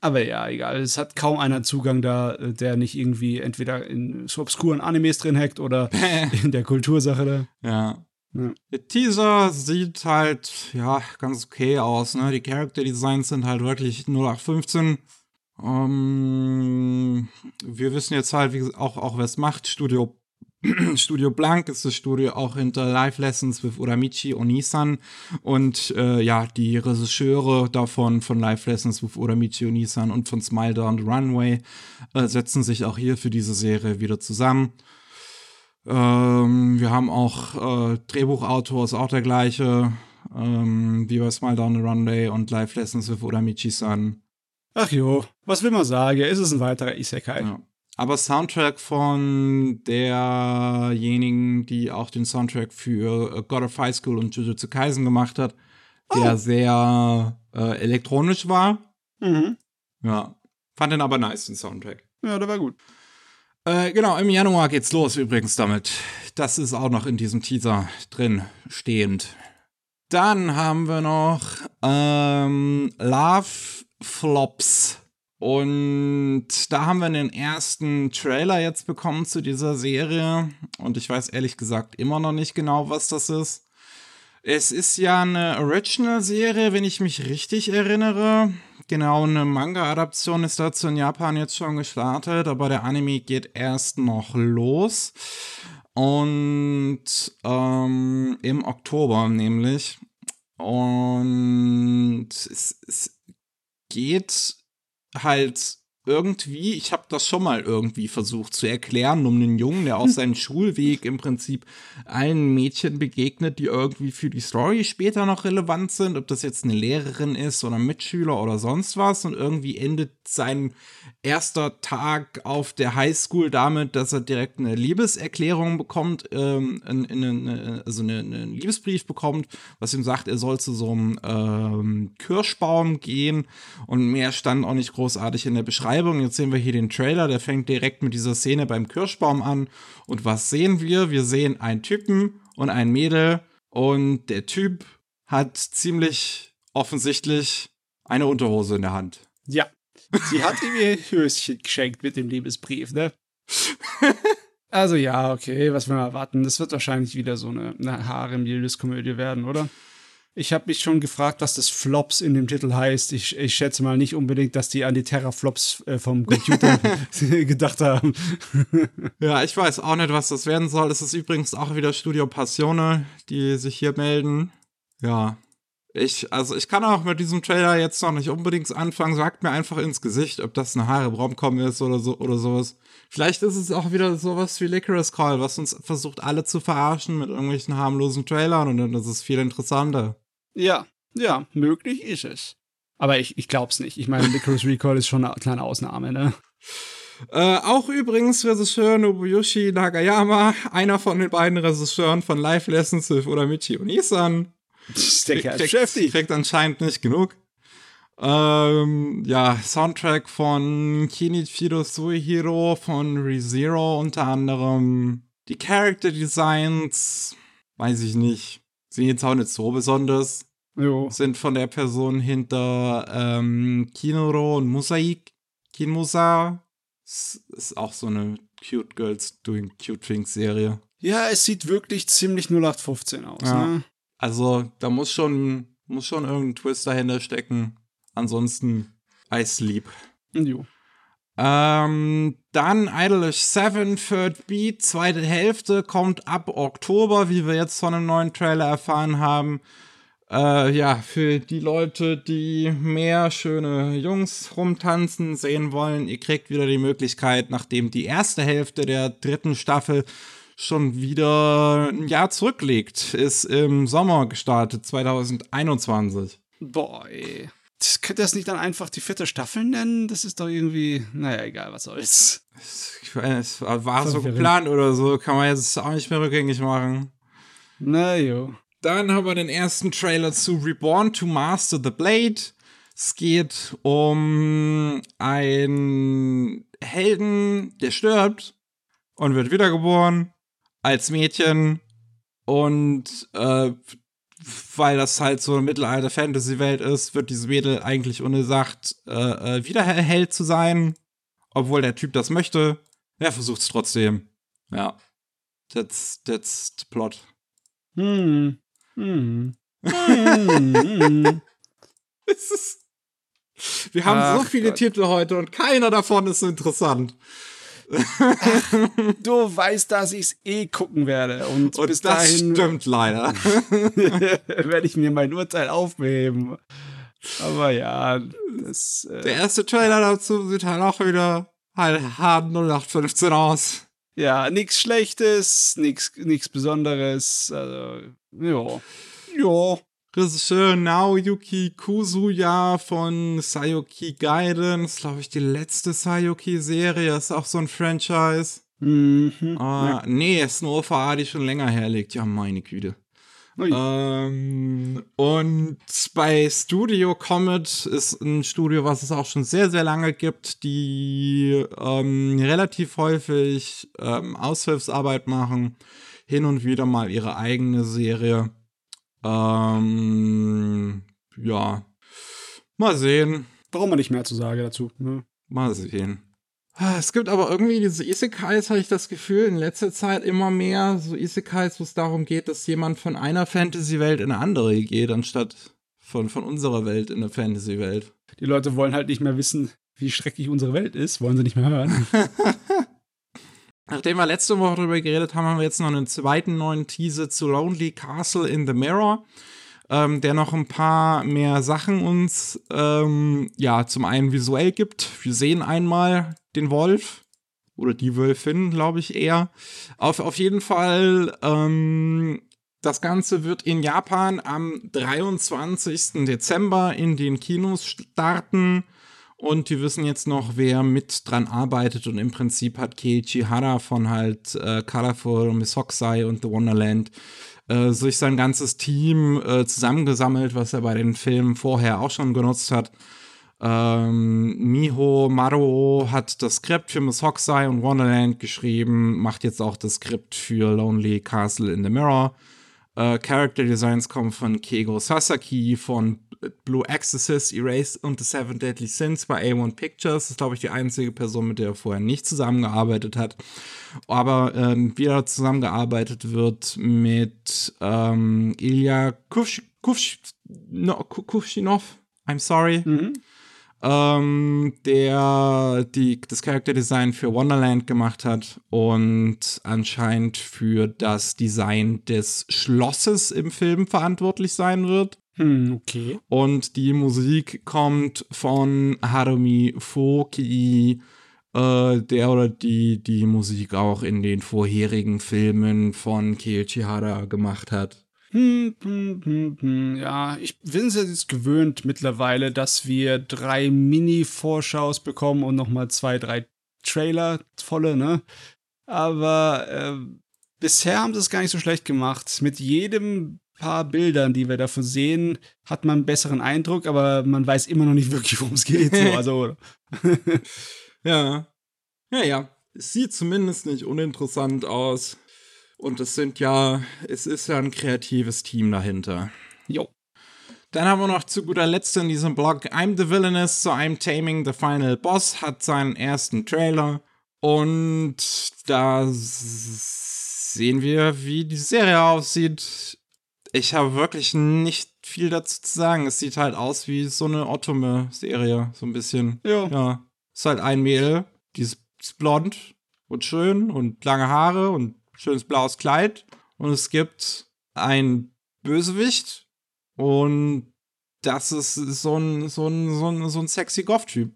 Aber ja, egal. Es hat kaum einer Zugang da, äh, der nicht irgendwie entweder in so obskuren Animes drin hackt oder in der Kultursache da. Ja. ja. Der Teaser sieht halt, ja, ganz okay aus, ne? Die Character Designs sind halt wirklich 0815. Um, ähm, wir wissen jetzt halt, wie auch, auch wer es macht. Studio Studio Blank ist das Studio auch hinter Live Lessons with Uramichi Onisan und äh, ja, die Regisseure davon von Live Lessons with Uramichi Onisan und von Smile Down the Runway äh, setzen sich auch hier für diese Serie wieder zusammen. Ähm, wir haben auch äh, Drehbuchautor ist auch der gleiche, ähm, wie bei Smile Down the Runway und Live Lessons with Uramichi-san. Ach jo, was will man sagen? Es ist ein weiterer Isekai. Ja aber Soundtrack von derjenigen, die auch den Soundtrack für äh, God of High School und Jujutsu Kaisen gemacht hat, der oh. sehr äh, elektronisch war. Mhm. Ja. Fand den aber nice, den Soundtrack. Ja, der war gut. Äh, genau, im Januar geht's los übrigens damit. Das ist auch noch in diesem Teaser drin stehend. Dann haben wir noch ähm, Love Flops und da haben wir den ersten Trailer jetzt bekommen zu dieser Serie. Und ich weiß ehrlich gesagt immer noch nicht genau, was das ist. Es ist ja eine Original-Serie, wenn ich mich richtig erinnere. Genau, eine Manga-Adaption ist dazu in Japan jetzt schon gestartet, aber der Anime geht erst noch los. Und ähm, im Oktober nämlich. Und es, es geht halt irgendwie, ich habe das schon mal irgendwie versucht zu erklären, um einen Jungen, der auf seinen Schulweg im Prinzip allen Mädchen begegnet, die irgendwie für die Story später noch relevant sind, ob das jetzt eine Lehrerin ist oder ein Mitschüler oder sonst was und irgendwie endet sein erster Tag auf der Highschool damit, dass er direkt eine Liebeserklärung bekommt, ähm, eine, eine, also eine, einen Liebesbrief bekommt, was ihm sagt, er soll zu so einem ähm, Kirschbaum gehen und mehr stand auch nicht großartig in der Beschreibung. Jetzt sehen wir hier den Trailer, der fängt direkt mit dieser Szene beim Kirschbaum an. Und was sehen wir? Wir sehen einen Typen und ein Mädel und der Typ hat ziemlich offensichtlich eine Unterhose in der Hand. Ja. Sie hat ihm ihr Höschen geschenkt mit dem Liebesbrief, ne? also ja, okay, was wir mal erwarten. Das wird wahrscheinlich wieder so eine, eine Harem-Liebeskomödie werden, oder? Ich habe mich schon gefragt, was das Flops in dem Titel heißt. Ich, ich schätze mal nicht unbedingt, dass die an die Terraflops äh, vom Computer gedacht haben. ja, ich weiß auch nicht, was das werden soll. Es ist übrigens auch wieder Studio Passione, die sich hier melden. Ja, Ich, also ich kann auch mit diesem Trailer jetzt noch nicht unbedingt anfangen. Sagt mir einfach ins Gesicht, ob das eine Haare Romcom ist oder so oder sowas. Vielleicht ist es auch wieder sowas wie Licorice Call, was uns versucht, alle zu verarschen mit irgendwelchen harmlosen Trailern und dann ist es viel interessanter. Ja, ja, möglich ist es. Aber ich, ich glaub's nicht. Ich meine, Licorice Recall ist schon eine kleine Ausnahme, ne? Äh, auch übrigens Regisseur Nobuyoshi Nagayama, einer von den beiden Regisseuren von Live Lessons with Uramichi und Isan. Der Kerl beschäftigt. Kriegt anscheinend nicht genug. Ähm, ja, Soundtrack von Kinichiro Suihiro von ReZero unter anderem. Die Character Designs, weiß ich nicht, sind jetzt auch nicht so besonders. Jo. Sind von der Person hinter ähm, Kinoro und Mosaik. Kinmusa ist, ist auch so eine Cute Girls Doing Cute Things Serie. Ja, es sieht wirklich ziemlich 0815 aus, Ja. ne? Also, da muss schon, muss schon irgendein Twist dahinter stecken. Ansonsten I sleep. Jo. Ähm, dann Idolish 7, Third Beat, zweite Hälfte, kommt ab Oktober, wie wir jetzt von einem neuen Trailer erfahren haben. Äh, ja, für die Leute, die mehr schöne Jungs rumtanzen sehen wollen, ihr kriegt wieder die Möglichkeit, nachdem die erste Hälfte der dritten Staffel schon wieder ein Jahr zurückliegt, ist im Sommer gestartet, 2021. Boah, Das könnte das nicht dann einfach die vierte Staffel nennen? Das ist doch irgendwie, naja, egal, was soll's. Ich weiß, es war so geplant oder so, kann man jetzt auch nicht mehr rückgängig machen. Na jo. Dann haben wir den ersten Trailer zu Reborn to Master the Blade. Es geht um einen Helden, der stirbt und wird wiedergeboren als Mädchen. Und äh, weil das halt so eine Mittelalter-Fantasy-Welt ist, wird dieses Mädel eigentlich ungesagt äh, äh, wieder Held zu sein. Obwohl der Typ das möchte. Er versucht es trotzdem. Ja. That's, that's the plot. Hm. Hm. Hm. Es ist wir haben so Ach viele Gott. Titel heute und keiner davon ist interessant. du weißt, dass ich's eh gucken werde. Und, Und bis das dahin stimmt leider. werde ich mir mein Urteil aufheben. Aber ja, das. Der Äh, erste Trailer dazu sieht halt auch wieder halt hart 0815 aus. ja, nichts Schlechtes, nichts nichts Besonderes. Also, ja. Ja. Regisseur Naoyuki Kuzuya von Sayoki Gaiden. Das ist, glaube ich, die letzte Sayoki-Serie. Ist auch so ein Franchise. Mhm. Ah, Nee, ist eine OVA, die schon länger herliegt. Ja, meine Güte. Ähm, und bei Studio Comet ist ein Studio, was es auch schon sehr, sehr lange gibt, die ähm, relativ häufig ähm, Aushilfsarbeit machen, hin und wieder mal ihre eigene Serie. Ähm, ja, mal sehen, Braucht man nicht mehr zu sagen dazu. Ne? mal sehen. Ah, Es gibt aber irgendwie diese Isekais, habe ich das Gefühl, in letzter Zeit immer mehr so Isekais, wo es darum geht, dass jemand von einer Fantasy-Welt in eine andere geht, anstatt von, von unserer Welt in eine Fantasy-Welt. Die Leute wollen halt nicht mehr wissen, wie schrecklich unsere Welt ist. Wollen sie nicht mehr hören. Nachdem wir letzte Woche darüber geredet haben, haben wir jetzt noch einen zweiten neuen Teaser zu Lonely Castle in the Mirror, ähm, der noch ein paar mehr Sachen uns, ähm, ja, zum einen visuell gibt. Wir sehen einmal den Wolf oder die Wölfin, glaube ich eher. Auf, auf jeden Fall, ähm, das Ganze wird in Japan am 23. Dezember in den Kinos starten. Und die wissen jetzt noch, wer mit dran arbeitet. Und im Prinzip hat Keiichi Hara von halt äh, Colorful, Miss Hokusai und The Wonderland äh, sich sein ganzes Team äh, zusammengesammelt, was er bei den Filmen vorher auch schon genutzt hat. Ähm, Miho Maruo hat das Skript für Miss Hokusai und Wonderland geschrieben, macht jetzt auch das Skript für Lonely Castle in the Mirror. Äh, Character Designs kommen von Keigo Sasaki von Blue Exorcist, Erased und The Seven Deadly Sins bei A1 Pictures. Das ist, glaube ich, die einzige Person, mit der er vorher nicht zusammengearbeitet hat. Aber ähm, wieder zusammengearbeitet wird mit ähm, Ilya Kush, Kush, no, Kushinov. I'm sorry Mhm. Ähm, der die, das Charakterdesign für Wonderland gemacht hat und anscheinend für das Design des Schlosses im Film verantwortlich sein wird. Hm, okay. Und die Musik kommt von Harumi Foki, äh, der oder die die Musik auch in den vorherigen Filmen von Keiichi Hara gemacht hat. Hm, hm, hm, hm. Ja, ich bin es jetzt gewöhnt mittlerweile, dass wir drei Mini-Vorschaus bekommen und nochmal zwei, drei Trailer volle, ne? Aber äh, bisher haben sie es gar nicht so schlecht gemacht. Mit jedem paar Bildern, die wir davon sehen, hat man einen besseren Eindruck, aber man weiß immer noch nicht wirklich, worum es geht. So, also. ja. Ja, ja. Es sieht zumindest nicht uninteressant aus. Und es sind ja, es ist ja ein kreatives Team dahinter. Jo. Dann haben wir noch zu guter Letzt in diesem Blog I'm the Villainous, so I'm Taming the Final Boss, hat seinen ersten Trailer. Und da sehen wir, wie die Serie aussieht. Ich habe wirklich nicht viel dazu zu sagen. Es sieht halt aus wie so eine Otome-Serie, so ein bisschen. Ja. Ja. Ist halt ein Mädel, die ist, ist blond und schön und lange Haare und schönes blaues Kleid. Und es gibt ein Bösewicht und das ist so ein, so ein, so ein, so ein sexy Goth-Typ.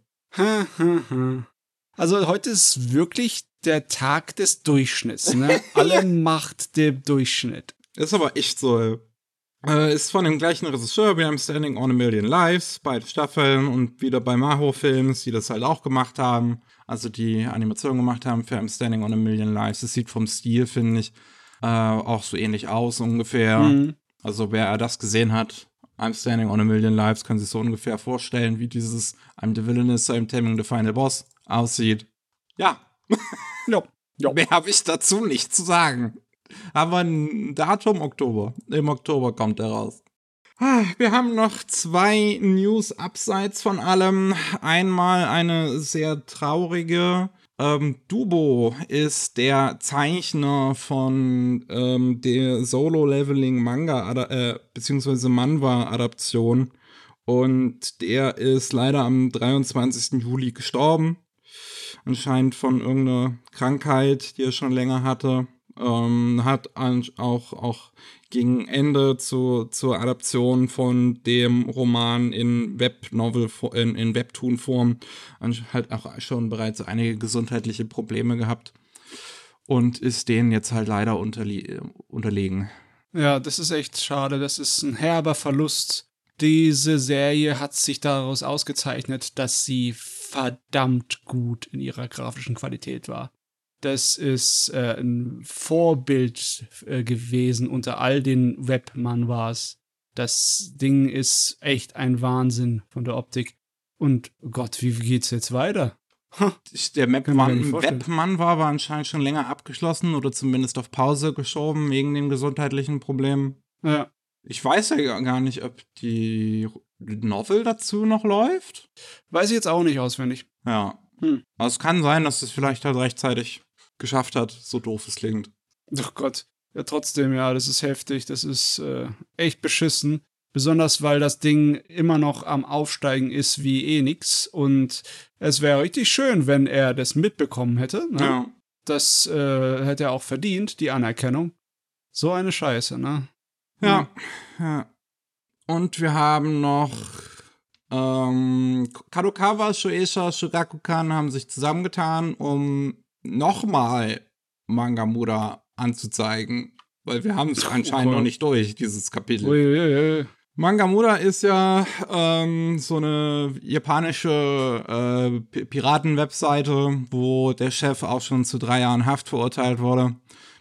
Also heute ist wirklich der Tag des Durchschnitts. Ne? Alle macht der Durchschnitt. Ist aber echt so. Äh, ist von dem gleichen Regisseur wie I'm Standing on a Million Lives, beide Staffeln und wieder bei Maho Films, die das halt auch gemacht haben. Also die Animation gemacht haben für I'm Standing on a Million Lives. Es sieht vom Stil, finde ich, äh, auch so ähnlich aus ungefähr. Mhm. Also wer das gesehen hat, I'm Standing on a Million Lives, kann sich so ungefähr vorstellen, wie dieses I'm the Villainous, I'm Taming the Final Boss aussieht. Ja, Ja. Ja. mehr habe ich dazu nicht zu sagen. Aber ein Datum Oktober. Im Oktober kommt er raus. Ah, Wir haben noch zwei News abseits von allem. Einmal eine sehr traurige. Ähm, Dubo ist der Zeichner von ähm, der Solo-Leveling-Manga, äh, beziehungsweise Manhwa-Adaption. Und der ist leider am 23. Juli gestorben. Anscheinend von irgendeiner Krankheit, die er schon länger hatte. Ähm, hat auch, auch gegen Ende zu, zur Adaption von dem Roman in Webnovel, in, in Webtoon-Form halt auch schon bereits einige gesundheitliche Probleme gehabt und ist denen jetzt halt leider unterlegen. Ja, das ist echt schade. Das ist ein herber Verlust. Diese Serie hat sich daraus ausgezeichnet, dass sie verdammt gut in ihrer grafischen Qualität war. Das ist äh, ein Vorbild äh, gewesen unter all den Webmanwas. Das Ding ist echt ein Wahnsinn von der Optik. Und Gott, wie geht's jetzt weiter? Der gar nicht Webmann. Webmann war aber anscheinend schon länger abgeschlossen oder zumindest auf Pause geschoben wegen den gesundheitlichen Problemen. Ja, Ich weiß ja gar nicht, ob die Novel dazu noch läuft. weiß ich jetzt auch nicht auswendig. Ja. Hm. Also es kann sein, dass es vielleicht halt rechtzeitig geschafft hat, so doof es klingt. Ach Gott. Ja, trotzdem, ja, das ist heftig. Das ist äh, echt beschissen. Besonders, weil das Ding immer noch am Aufsteigen ist wie eh nix. Und es wäre richtig schön, wenn er das mitbekommen hätte. Ne? Ja. Das äh, hätte er auch verdient, die Anerkennung. So eine Scheiße, ne? Ja. ja. Und wir haben noch ähm, Kadokawa, Shueisha, Shogakukan haben sich zusammengetan, um nochmal Mangamura anzuzeigen. Weil wir haben es anscheinend noch nicht durch, dieses Kapitel. Uiuiui. Mangamura ist ja ähm, so eine japanische äh, Piraten-Webseite, wo der Chef auch schon zu drei Jahren Haft verurteilt wurde,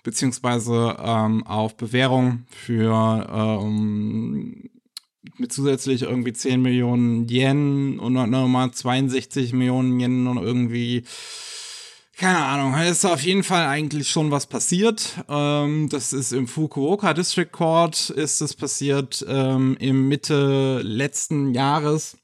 beziehungsweise ähm, auf Bewährung für ähm, mit zusätzlich irgendwie 10 Millionen Yen und noch- nochmal 62 Millionen Yen und irgendwie keine Ahnung, ist auf jeden Fall eigentlich schon was passiert. Ähm, das ist im Fukuoka District Court ist es passiert ähm, im Mitte letzten Jahres.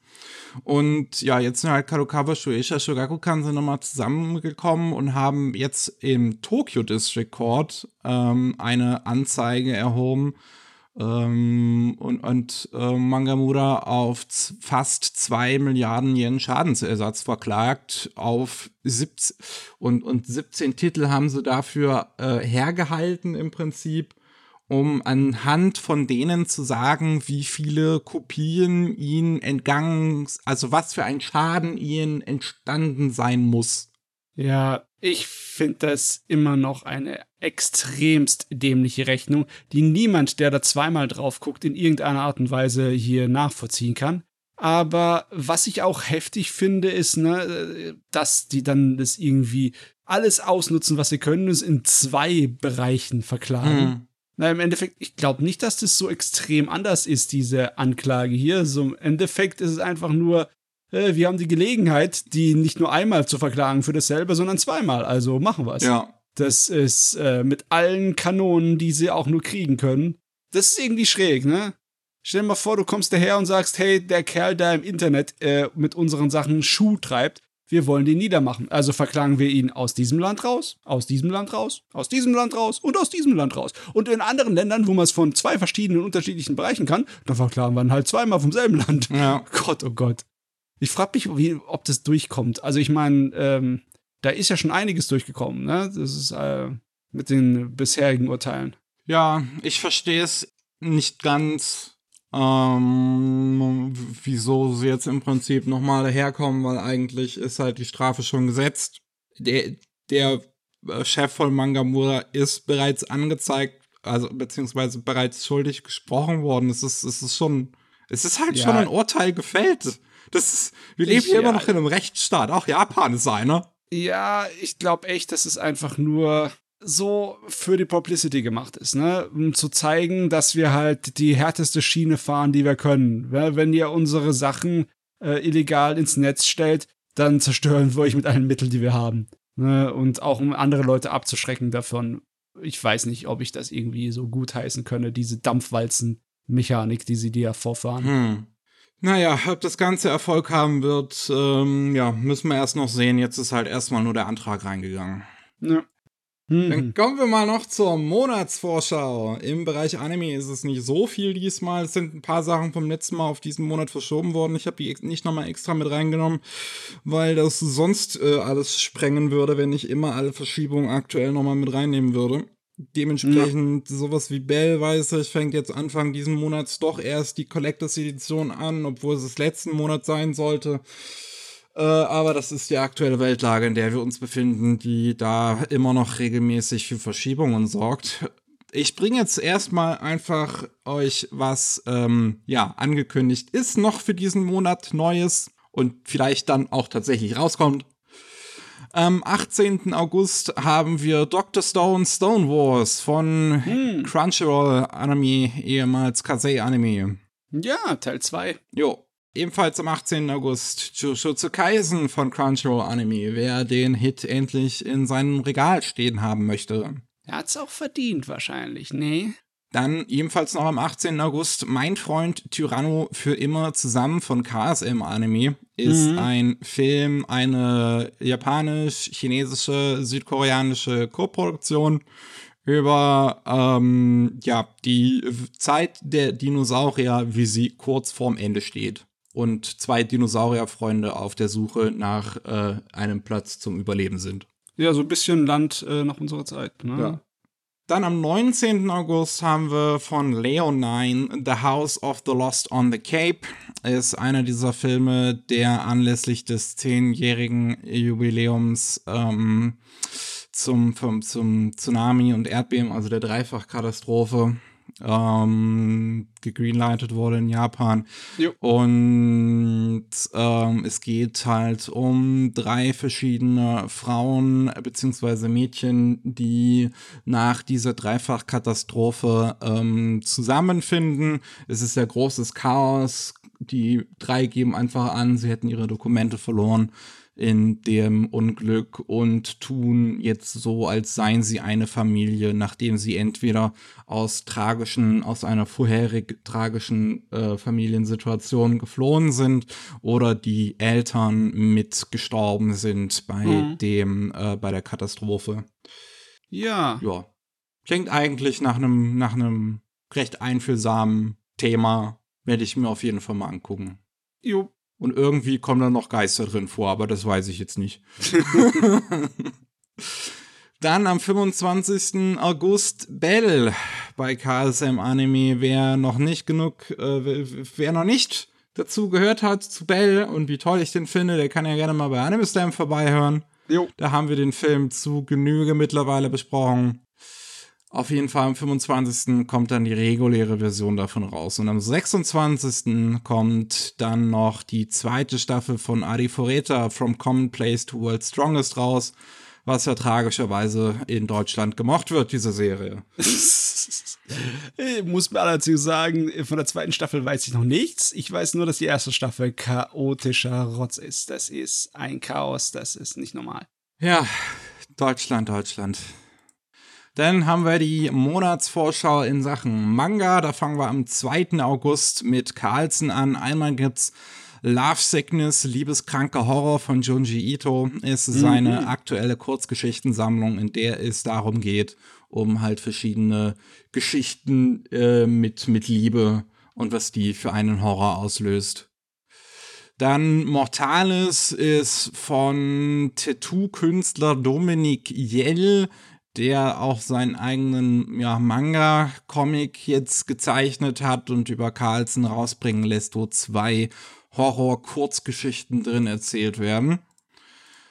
Und ja, jetzt sind halt Kadokawa, Shueisha, Shogakukan sind nochmal zusammengekommen und haben jetzt im Tokyo District Court ähm, eine Anzeige erhoben ähm, und, und äh, Mangamura auf fast 2 Milliarden Yen Schadensersatz verklagt auf 17 und, und 17 Titel haben sie dafür äh, hergehalten im Prinzip um anhand von denen zu sagen, wie viele Kopien ihnen entgangen, also was für ein Schaden ihnen entstanden sein muss. Ja, ich finde das immer noch eine extremst dämliche Rechnung, die niemand, der da zweimal drauf guckt, in irgendeiner Art und Weise hier nachvollziehen kann. Aber was ich auch heftig finde, ist, ne, dass die dann das irgendwie alles ausnutzen, was sie können, ist in zwei Bereichen verklagen. Hm. Na, im Endeffekt, ich glaube nicht, dass das so extrem anders ist, diese Anklage hier. So im Endeffekt ist es einfach nur, äh, wir haben die Gelegenheit, die nicht nur einmal zu verklagen für dasselbe, sondern zweimal. Also machen wir es. Ja. Das ist äh, mit allen Kanonen, die sie auch nur kriegen können. Das ist irgendwie schräg, ne? Stell dir mal vor, du kommst daher und sagst, hey, der Kerl, der im Internet äh, mit unseren Sachen Schuh treibt, wir wollen den niedermachen. Also verklagen wir ihn aus diesem Land raus, aus diesem Land raus, aus diesem Land raus und aus diesem Land raus. Und in anderen Ländern, wo man es von zwei verschiedenen unterschiedlichen Bereichen kann, dann verklagen wir ihn halt zweimal vom selben Land. Ja. Gott, oh Gott. Ich frage mich, wie, ob das durchkommt. Also ich meine, ähm, da ist ja schon einiges durchgekommen, ne? Das ist äh, mit den bisherigen Urteilen. Ja, ich verstehe es nicht ganz ähm, wieso sie jetzt im Prinzip nochmal daherkommen, weil eigentlich ist halt die Strafe schon gesetzt. Der, der äh, Chef von Mangamura ist bereits angezeigt, also beziehungsweise bereits schuldig gesprochen worden. Es ist, es ist schon, es ist halt ja. schon ein Urteil gefällt. Das ist, wir leben hier ja, immer noch in einem Rechtsstaat. Auch Japan ist einer. Ja, ich glaube echt, das ist einfach nur so für die Publicity gemacht ist, ne? Um zu zeigen, dass wir halt die härteste Schiene fahren, die wir können. Wenn ihr unsere Sachen äh, illegal ins Netz stellt, dann zerstören wir euch mit allen Mitteln, die wir haben. Ne? Und auch um andere Leute abzuschrecken davon. Ich weiß nicht, ob ich das irgendwie so gut heißen könne, diese Dampfwalzen-Mechanik, die sie dir vorfahren. Hm. Naja, ob das Ganze Erfolg haben wird, ähm, ja, müssen wir erst noch sehen. Jetzt ist halt erstmal nur der Antrag reingegangen. Ja. Mhm. Dann kommen wir mal noch zur Monatsvorschau. Im Bereich Anime ist es nicht so viel diesmal. Es sind ein paar Sachen vom letzten Mal auf diesen Monat verschoben worden. Ich habe die nicht nochmal extra mit reingenommen, weil das sonst äh, alles sprengen würde, wenn ich immer alle Verschiebungen aktuell nochmal mit reinnehmen würde. Dementsprechend ja. sowas wie Bell, weiß ich, fängt jetzt Anfang diesen Monats doch erst die Collectors Edition an, obwohl es das letzten Monat sein sollte. Äh, aber das ist die aktuelle Weltlage, in der wir uns befinden, die da immer noch regelmäßig für Verschiebungen sorgt. Ich bringe jetzt erstmal einfach euch was, ähm, ja, angekündigt ist noch für diesen Monat Neues und vielleicht dann auch tatsächlich rauskommt. Am 18. August haben wir Dr. Stone Stone Wars von hm. Crunchyroll Anime, ehemals Kasei Anime. Ja, Teil 2. Jo, Ebenfalls am 18. August Jujutsu Kaisen von Crunchyroll Anime, wer den Hit endlich in seinem Regal stehen haben möchte. Er hat's auch verdient wahrscheinlich, nee? Dann ebenfalls noch am 18. August Mein Freund Tyranno für immer zusammen von KSM Anime ist mhm. ein Film, eine japanisch-chinesische, südkoreanische Koproduktion über ähm, ja, die Zeit der Dinosaurier, wie sie kurz vorm Ende steht und zwei Dinosaurierfreunde auf der Suche nach äh, einem Platz zum Überleben sind. Ja, so ein bisschen Land äh, nach unserer Zeit. Ne? Ja. Dann am 19. August haben wir von Leonine The House of the Lost on the Cape. Ist einer dieser Filme, der anlässlich des zehnjährigen Jubiläums ähm, zum, vom, zum Tsunami und Erdbeben, also der Dreifachkatastrophe, ähm, gegreenlightet wurde in Japan. Jo. Und ähm, es geht halt um drei verschiedene Frauen bzw. Mädchen, die nach dieser Dreifachkatastrophe ähm, zusammenfinden. Es ist ja großes Chaos. Die drei geben einfach an, sie hätten ihre Dokumente verloren in dem Unglück und tun jetzt so, als seien sie eine Familie, nachdem sie entweder aus tragischen, aus einer vorherig tragischen äh, Familiensituation geflohen sind oder die Eltern mit gestorben sind bei mhm. dem, äh, bei der Katastrophe. Ja. Ja. Klingt eigentlich nach einem, nach einem recht einfühlsamen Thema. Werde ich mir auf jeden Fall mal angucken. Jo. Und irgendwie kommen da noch Geister drin vor, aber das weiß ich jetzt nicht. Dann am 25. August Bell. bei KSM Anime. Wer noch nicht genug, äh, wer noch nicht dazu gehört hat zu Bell und wie toll ich den finde, der kann ja gerne mal bei Anime Slam vorbeihören. Jo. Da haben wir den Film zu Genüge mittlerweile besprochen. Auf jeden Fall am 25. kommt dann die reguläre Version davon raus. Und am 26. kommt dann noch die zweite Staffel von Adi Foreta From Commonplace to World's Strongest raus, was ja tragischerweise in Deutschland gemocht wird, diese Serie. ich muss mir allerdings sagen, von der zweiten Staffel weiß ich noch nichts. Ich weiß nur, dass die erste Staffel chaotischer Rotz ist. Das ist ein Chaos, das ist nicht normal. Ja, Deutschland, Deutschland. Dann haben wir die Monatsvorschau in Sachen Manga. Da fangen wir am 2. August mit Carlsen an. Einmal gibt's Love Sickness, Liebeskranker Horror von Junji Ito. Ist seine mhm. aktuelle Kurzgeschichtensammlung, in der es darum geht, um halt verschiedene Geschichten äh, mit, mit Liebe und was die für einen Horror auslöst. Dann Mortalis ist von Tattoo-Künstler Dominik Jell der auch seinen eigenen ja, Manga-Comic jetzt gezeichnet hat und über Carlsen rausbringen lässt, wo zwei Horror-Kurzgeschichten drin erzählt werden.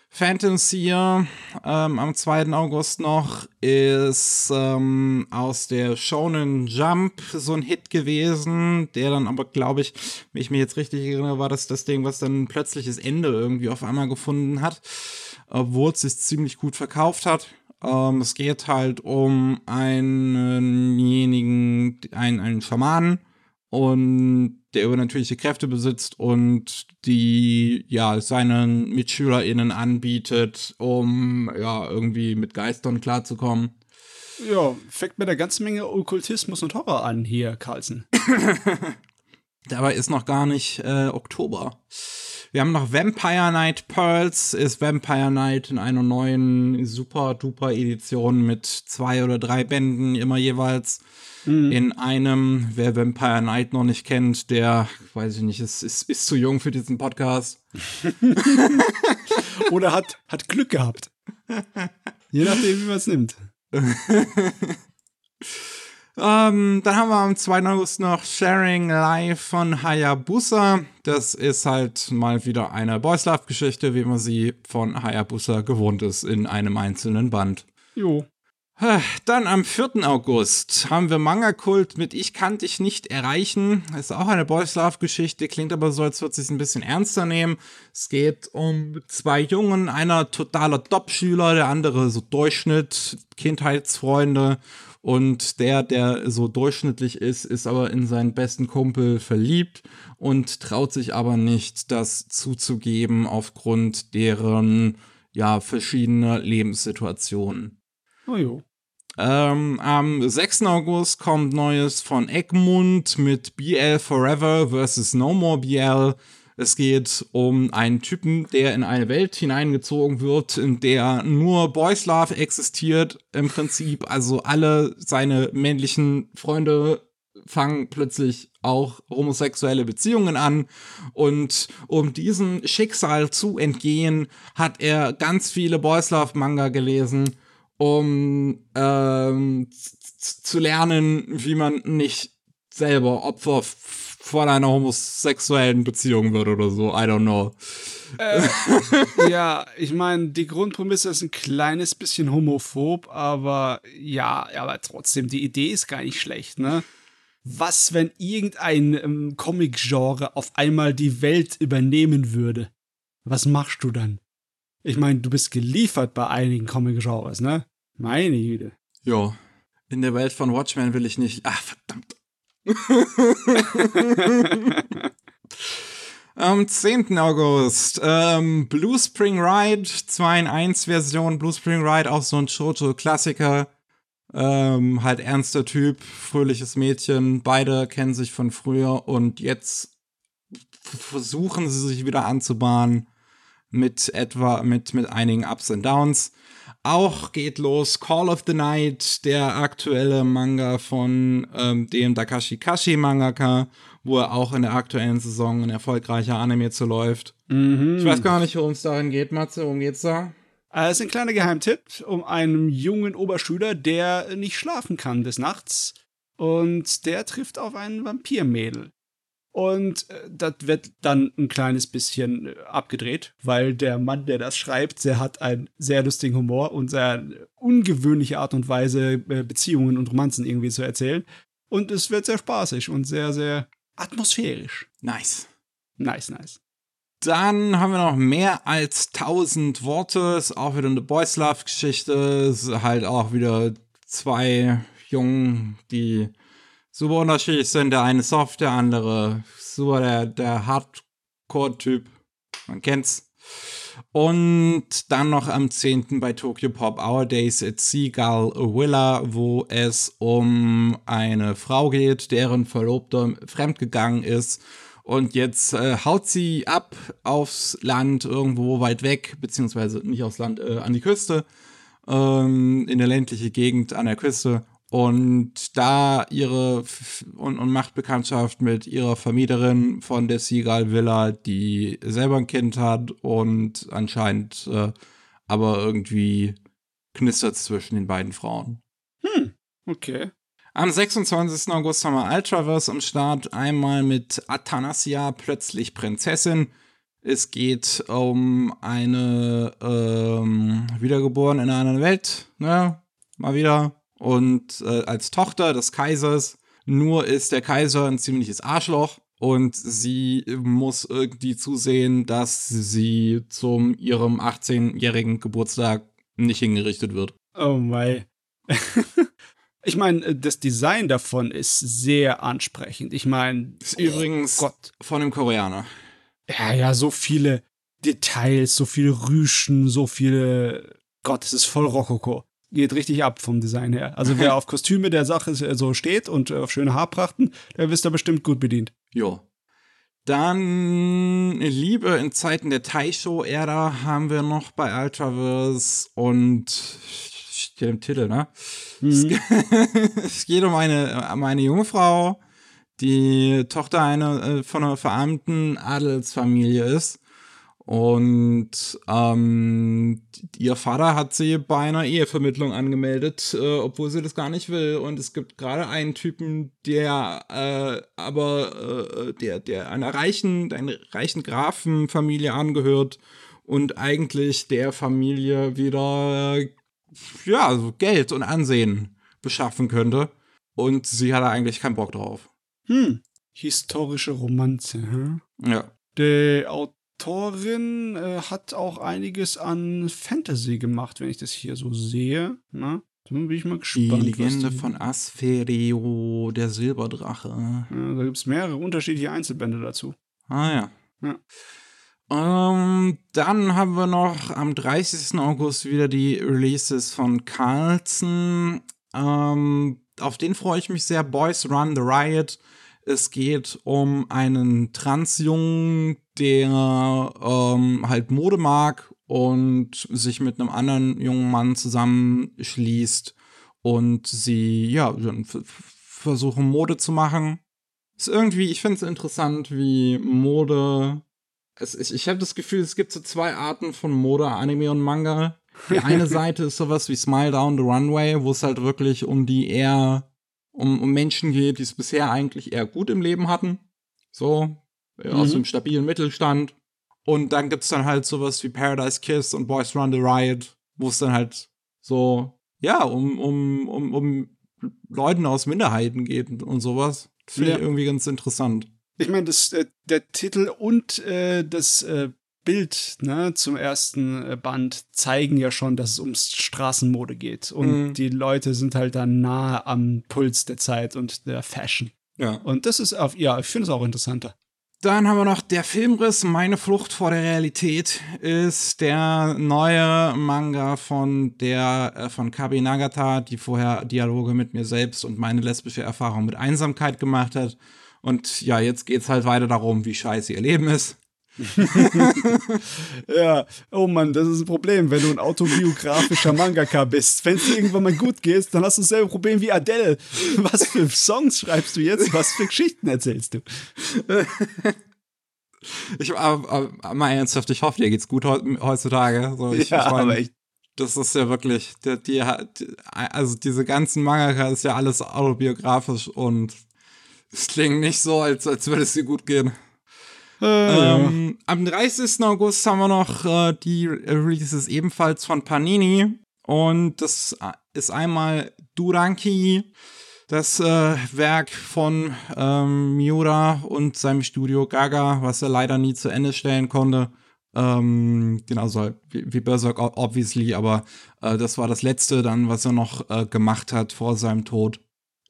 Phantom Seer ähm, am 2. August noch ist ähm, aus der Shonen Jump so ein Hit gewesen, der dann aber, glaube ich, wenn ich mich jetzt richtig erinnere, war das das Ding, was dann ein plötzliches Ende irgendwie auf einmal gefunden hat, obwohl es sich ziemlich gut verkauft hat. Ähm, es geht halt um einenjenigen, einen, einen Schamanen und der übernatürliche Kräfte besitzt und die ja seinen MitschülerInnen anbietet, um ja irgendwie mit Geistern klarzukommen. Ja, fängt mit der ganzen Menge Okkultismus und Horror an hier, Carlsen. Dabei ist noch gar nicht äh, Oktober. Wir haben noch Vampire Night Pearls, ist Vampire Night in einer neuen super duper Edition mit zwei oder drei Bänden immer jeweils. Mhm. In einem, wer Vampire Night noch nicht kennt, der, weiß ich nicht, ist, ist, ist zu jung für diesen Podcast. oder hat, hat Glück gehabt. Je nachdem, wie man es nimmt. Ähm, dann haben wir am 2. August noch Sharing Live von Hayabusa. Das ist halt mal wieder eine Boys Love Geschichte, wie man sie von Hayabusa gewohnt ist in einem einzelnen Band. Jo. Dann am 4. August haben wir Manga Kult mit Ich kann dich nicht erreichen. Ist auch eine Boys Love Geschichte, klingt aber so, als würde es sich ein bisschen ernster nehmen. Es geht um zwei Jungen, einer totaler Top-Schüler, der andere so Durchschnitt, Kindheitsfreunde und der, der so durchschnittlich ist, ist aber in seinen besten Kumpel verliebt und traut sich aber nicht, das zuzugeben aufgrund deren, ja, verschiedener Lebenssituationen. Oh jo. Ähm, am 6. August kommt Neues von Egmund mit BL Forever vs. No More BL. Es geht um einen Typen, der in eine Welt hineingezogen wird, in der nur Boys Love existiert, im Prinzip. Also alle seine männlichen Freunde fangen plötzlich auch homosexuelle Beziehungen an. Und um diesem Schicksal zu entgehen, hat er ganz viele Boys Love Manga gelesen, um ähm, zu lernen, wie man nicht selber Opfer von einer homosexuellen Beziehung wird oder so. I don't know. Äh, ja, ich meine, die Grundprämisse ist ein kleines bisschen homophob, aber ja, aber trotzdem, die Idee ist gar nicht schlecht, ne? Was, wenn irgendein ähm, Comic-Genre auf einmal die Welt übernehmen würde? Was machst du dann? Ich meine, du bist geliefert bei einigen Comic-Genres, ne? Meine Güte. Ja, in der Welt von Watchmen will ich nicht. Ach, verdammt. Am 10. August, ähm, Blue Spring Ride, 2 in 1 Version, Blue Spring Ride, auch so ein Shoujo-Klassiker. Ähm, halt ernster Typ, fröhliches Mädchen, beide kennen sich von früher und jetzt versuchen sie sich wieder anzubahnen mit etwa, mit, mit einigen Ups und Downs. Auch geht los Call of the Night, der aktuelle Manga von ähm, dem Takashi Kashi Mangaka, wo er auch in der aktuellen Saison ein erfolgreicher Anime zu läuft. Mhm. Ich weiß gar nicht, worum es darin geht, Matze. Worum geht's da? Äh, es ist ein kleiner Geheimtipp um einen jungen Oberschüler, der nicht schlafen kann des Nachts und der trifft auf ein Vampirmädel. Und äh, das wird dann ein kleines bisschen äh, abgedreht, weil der Mann, der das schreibt, der hat einen sehr lustigen Humor und sehr ungewöhnliche Art und Weise, äh, Beziehungen und Romanzen irgendwie zu erzählen. Und es wird sehr spaßig und sehr, sehr atmosphärisch. Nice. Nice, nice. Dann haben wir noch mehr als 1000 Worte. Ist auch wieder eine Boys Love Geschichte. Ist halt auch wieder zwei Jungen, die super unterschiedlich sind. Der eine soft, der andere super der, der Hardcore-Typ. Man kennt's. Und dann noch am 10. bei Tokyo Pop Our Days at Seagull Villa, wo es um eine Frau geht, deren Verlobter fremdgegangen ist. Und jetzt äh, haut sie ab aufs Land irgendwo weit weg, beziehungsweise nicht aufs Land, äh, an die Küste, ähm, in der ländliche Gegend an der Küste und da ihre und, und macht Bekanntschaft mit ihrer Vermieterin von der Seagull Villa, die selber ein Kind hat und anscheinend äh, aber irgendwie knistert zwischen den beiden Frauen. Hm, okay. Am 26. August haben wir Ultraverse am Start. Einmal mit Athanasia, plötzlich Prinzessin. Es geht um eine ähm, Wiedergeboren in einer anderen Welt. Ne? Mal wieder und äh, als Tochter des Kaisers. Nur ist der Kaiser ein ziemliches Arschloch und sie muss irgendwie zusehen, dass sie zum ihrem 18-jährigen Geburtstag nicht hingerichtet wird. Oh mein. ich meine, das Design davon ist sehr ansprechend. Ich meine, ist übrigens Gott. von dem Koreaner. Ja, ja, so viele Details, so viele Rüschen, so viele. Gott, es ist voll Rokoko geht richtig ab vom Design her. Also wer auf Kostüme der Sache so steht und auf schöne Haarprachten, der wisst da bestimmt gut bedient. Jo. Dann Liebe in Zeiten der Taisho-Ära haben wir noch bei Ultraverse und steht im Titel, ne? Mhm. es geht um eine, um eine junge Frau, die Tochter einer, äh, von einer verarmten Adelsfamilie ist und ähm, ihr Vater hat sie bei einer Ehevermittlung angemeldet, äh, obwohl sie das gar nicht will. Und es gibt gerade einen Typen, der äh, aber äh, der, der einer reichen, einer reichen Grafenfamilie angehört und eigentlich der Familie wieder ja, also Geld und Ansehen beschaffen könnte. Und sie hat eigentlich keinen Bock drauf. Hm. Historische Romanze, hm? Ja. Der Autorin äh, hat auch einiges an Fantasy gemacht, wenn ich das hier so sehe. Na? Ne? Dann bin ich mal gespannt. Die Legende die... von Aspherio, der Silberdrache. Ja, da gibt es mehrere unterschiedliche Einzelbände dazu. Ah ja. ja. Ähm, dann haben wir noch am 30. August wieder die Releases von Carlson. Ähm, auf den freue ich mich sehr. Boys Run the Riot. Es geht um einen Transjungen, der ähm, halt Mode mag und sich mit einem anderen jungen Mann zusammenschließt und sie, ja, versuchen Mode zu machen. Ist irgendwie, ich finde es interessant, wie Mode. Es, ich ich habe das Gefühl, es gibt so zwei Arten von Mode, Anime und Manga. Die eine Seite ist sowas wie Smile Down the Runway, wo es halt wirklich um die eher, um, um Menschen geht, die es bisher eigentlich eher gut im Leben hatten. So, mhm. aus dem stabilen Mittelstand. Und dann gibt's dann halt sowas wie Paradise Kiss und Boys Run the Riot, wo es dann halt so, ja, um, um, um, um Leuten aus Minderheiten geht und sowas. Das finde ja. ich irgendwie ganz interessant. Ich meine, das, äh, der Titel und äh, das äh, Bild ne, zum ersten äh, Band zeigen ja schon, dass es ums Straßenmode geht. Und mhm. die Leute sind halt dann nahe am Puls der Zeit und der Fashion. Ja. Und das ist auf, ja, ich finde es auch interessanter. Dann haben wir noch der Filmriss, Meine Flucht vor der Realität, ist der neue Manga von der äh, von Kabi Nagata, die vorher Dialoge mit mir selbst und meine lesbische Erfahrung mit Einsamkeit gemacht hat. Und ja, jetzt geht's halt weiter darum, wie scheiße ihr Leben ist. ja, oh Mann, das ist ein Problem, wenn du ein autobiografischer Mangaka bist. Wenn es irgendwann mal gut geht, dann hast du dasselbe Problem wie Adele. Was für Songs schreibst du jetzt? Was für Geschichten erzählst du? Ich aber, aber, mal ernsthaft, ich hoffe, dir geht's gut heutzutage. So, ich, ja, ich mein, aber ich Das ist ja wirklich, die, die, also diese ganzen Mangaka ist ja alles autobiografisch und es klingt nicht so, als, als würde es dir gut gehen. Äh, ähm, am 30. August haben wir noch äh, die Releases ebenfalls von Panini. Und das ist einmal Duranki, das äh, Werk von ähm, Miura und seinem Studio Gaga, was er leider nie zu Ende stellen konnte. Ähm, genauso wie, wie Berserk, obviously, aber äh, das war das letzte dann, was er noch äh, gemacht hat vor seinem Tod.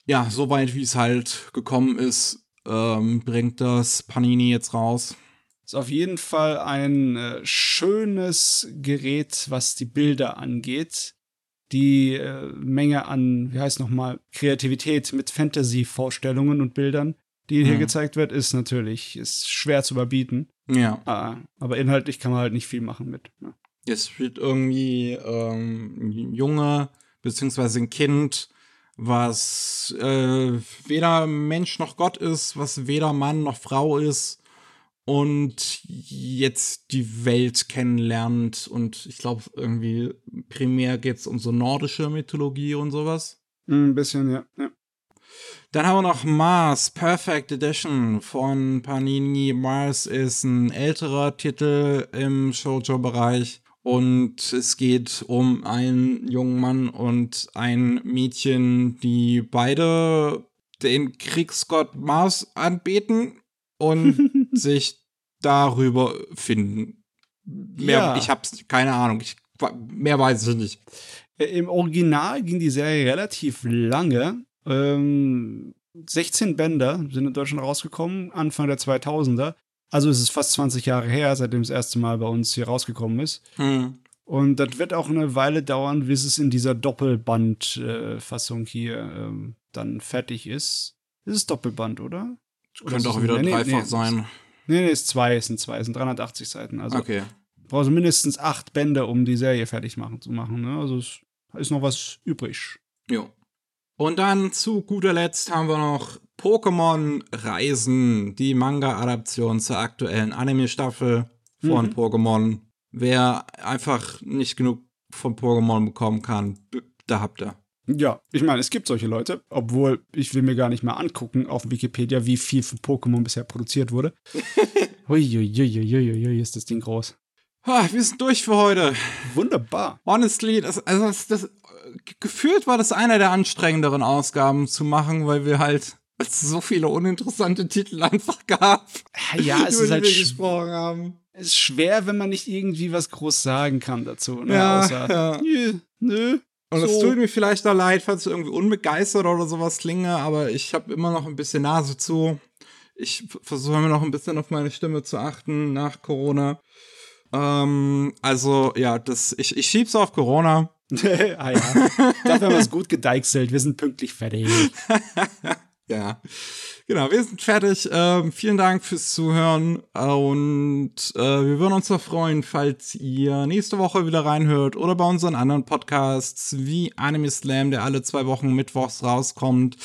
Ja, soweit wie es halt gekommen ist, ähm, bringt das Panini jetzt raus. Ist auf jeden Fall ein äh, schönes Gerät, was die Bilder angeht. Die äh, Menge an, wie heißt nochmal, Kreativität mit Fantasy-Vorstellungen und Bildern, die hier mhm. gezeigt wird, ist natürlich ist schwer zu überbieten. Ja. Ah, aber inhaltlich kann man halt nicht viel machen mit. Ne? Es wird irgendwie ähm, ein Junge beziehungsweise ein Kind was äh, weder Mensch noch Gott ist, was weder Mann noch Frau ist und jetzt die Welt kennenlernt. Und ich glaube, irgendwie primär geht es um so nordische Mythologie und sowas. Ein bisschen, ja. ja. Dann haben wir noch Mars Perfect Edition von Panini. Mars ist ein älterer Titel im Shoujo-Bereich. Und es geht um einen jungen Mann und ein Mädchen, die beide den Kriegsgott Mars anbeten und sich darüber finden. Mehr, ja. Ich hab's, keine Ahnung, ich, mehr weiß ich nicht. Äh, Im Original ging die Serie relativ lange. Ähm, 16 Bänder sind in Deutschland rausgekommen, Anfang der 2000er. Also es ist fast 20 Jahre her, seitdem das erste Mal bei uns hier rausgekommen ist. Hm. Und das wird auch eine Weile dauern, bis es in dieser Doppelband-Fassung äh, hier ähm, dann fertig ist. Es ist Doppelband, oder? oder Könnte auch wieder nee, dreifach nee, sein. Nee, nee, es ist zwei, es sind zwei, es sind 380 Seiten. Also okay. brauchst du mindestens acht Bände, um die Serie fertig machen, zu machen. Ne? Also es ist noch was übrig. Jo. Und dann zu guter Letzt haben wir noch Pokémon Reisen, die Manga-Adaption zur aktuellen Anime-Staffel von mhm. Pokémon. Wer einfach nicht genug von Pokémon bekommen kann, da habt ihr. Ja, ich meine, es gibt solche Leute, obwohl ich will mir gar nicht mal angucken auf Wikipedia, wie viel von Pokémon bisher produziert wurde. Uiuiuiuiui, ist das Ding groß. Ah, wir sind durch für heute. Wunderbar. Honestly, das, also das, das, gefühlt war das einer der anstrengenderen Ausgaben zu machen, weil wir halt es so viele uninteressante Titel einfach gab. Ja, es ist halt gesprochen haben. Es ist schwer, wenn man nicht irgendwie was groß sagen kann dazu. Ne? Ja, Außer, ja. Nö, nö. Und es tut mir vielleicht auch leid, falls ich irgendwie unbegeistert oder sowas klinge, aber ich habe immer noch ein bisschen Nase zu. Ich versuche mir noch ein bisschen auf meine Stimme zu achten nach Corona. Ähm, also, ja, das, ich, ich schieb's auf Corona. ah ja. Dafür haben wir es gut gedeichselt. Wir sind pünktlich fertig. Ja, genau, wir sind fertig. Ähm, vielen Dank fürs Zuhören und äh, wir würden uns noch freuen, falls ihr nächste Woche wieder reinhört oder bei unseren anderen Podcasts wie Anime Slam, der alle zwei Wochen mittwochs rauskommt,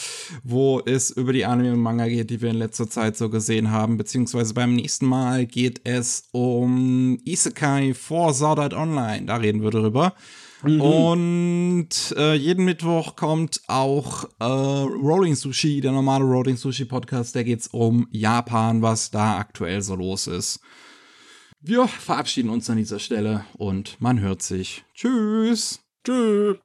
wo es über die Anime und Manga geht, die wir in letzter Zeit so gesehen haben, beziehungsweise beim nächsten Mal geht es um Isekai vor Sword Art Online, da reden wir drüber. Mhm. Und äh, jeden Mittwoch kommt auch äh, Rolling Sushi, der normale Rolling Sushi Podcast. Da geht es um Japan, was da aktuell so los ist. Wir verabschieden uns an dieser Stelle und man hört sich. Tschüss. Tschüss.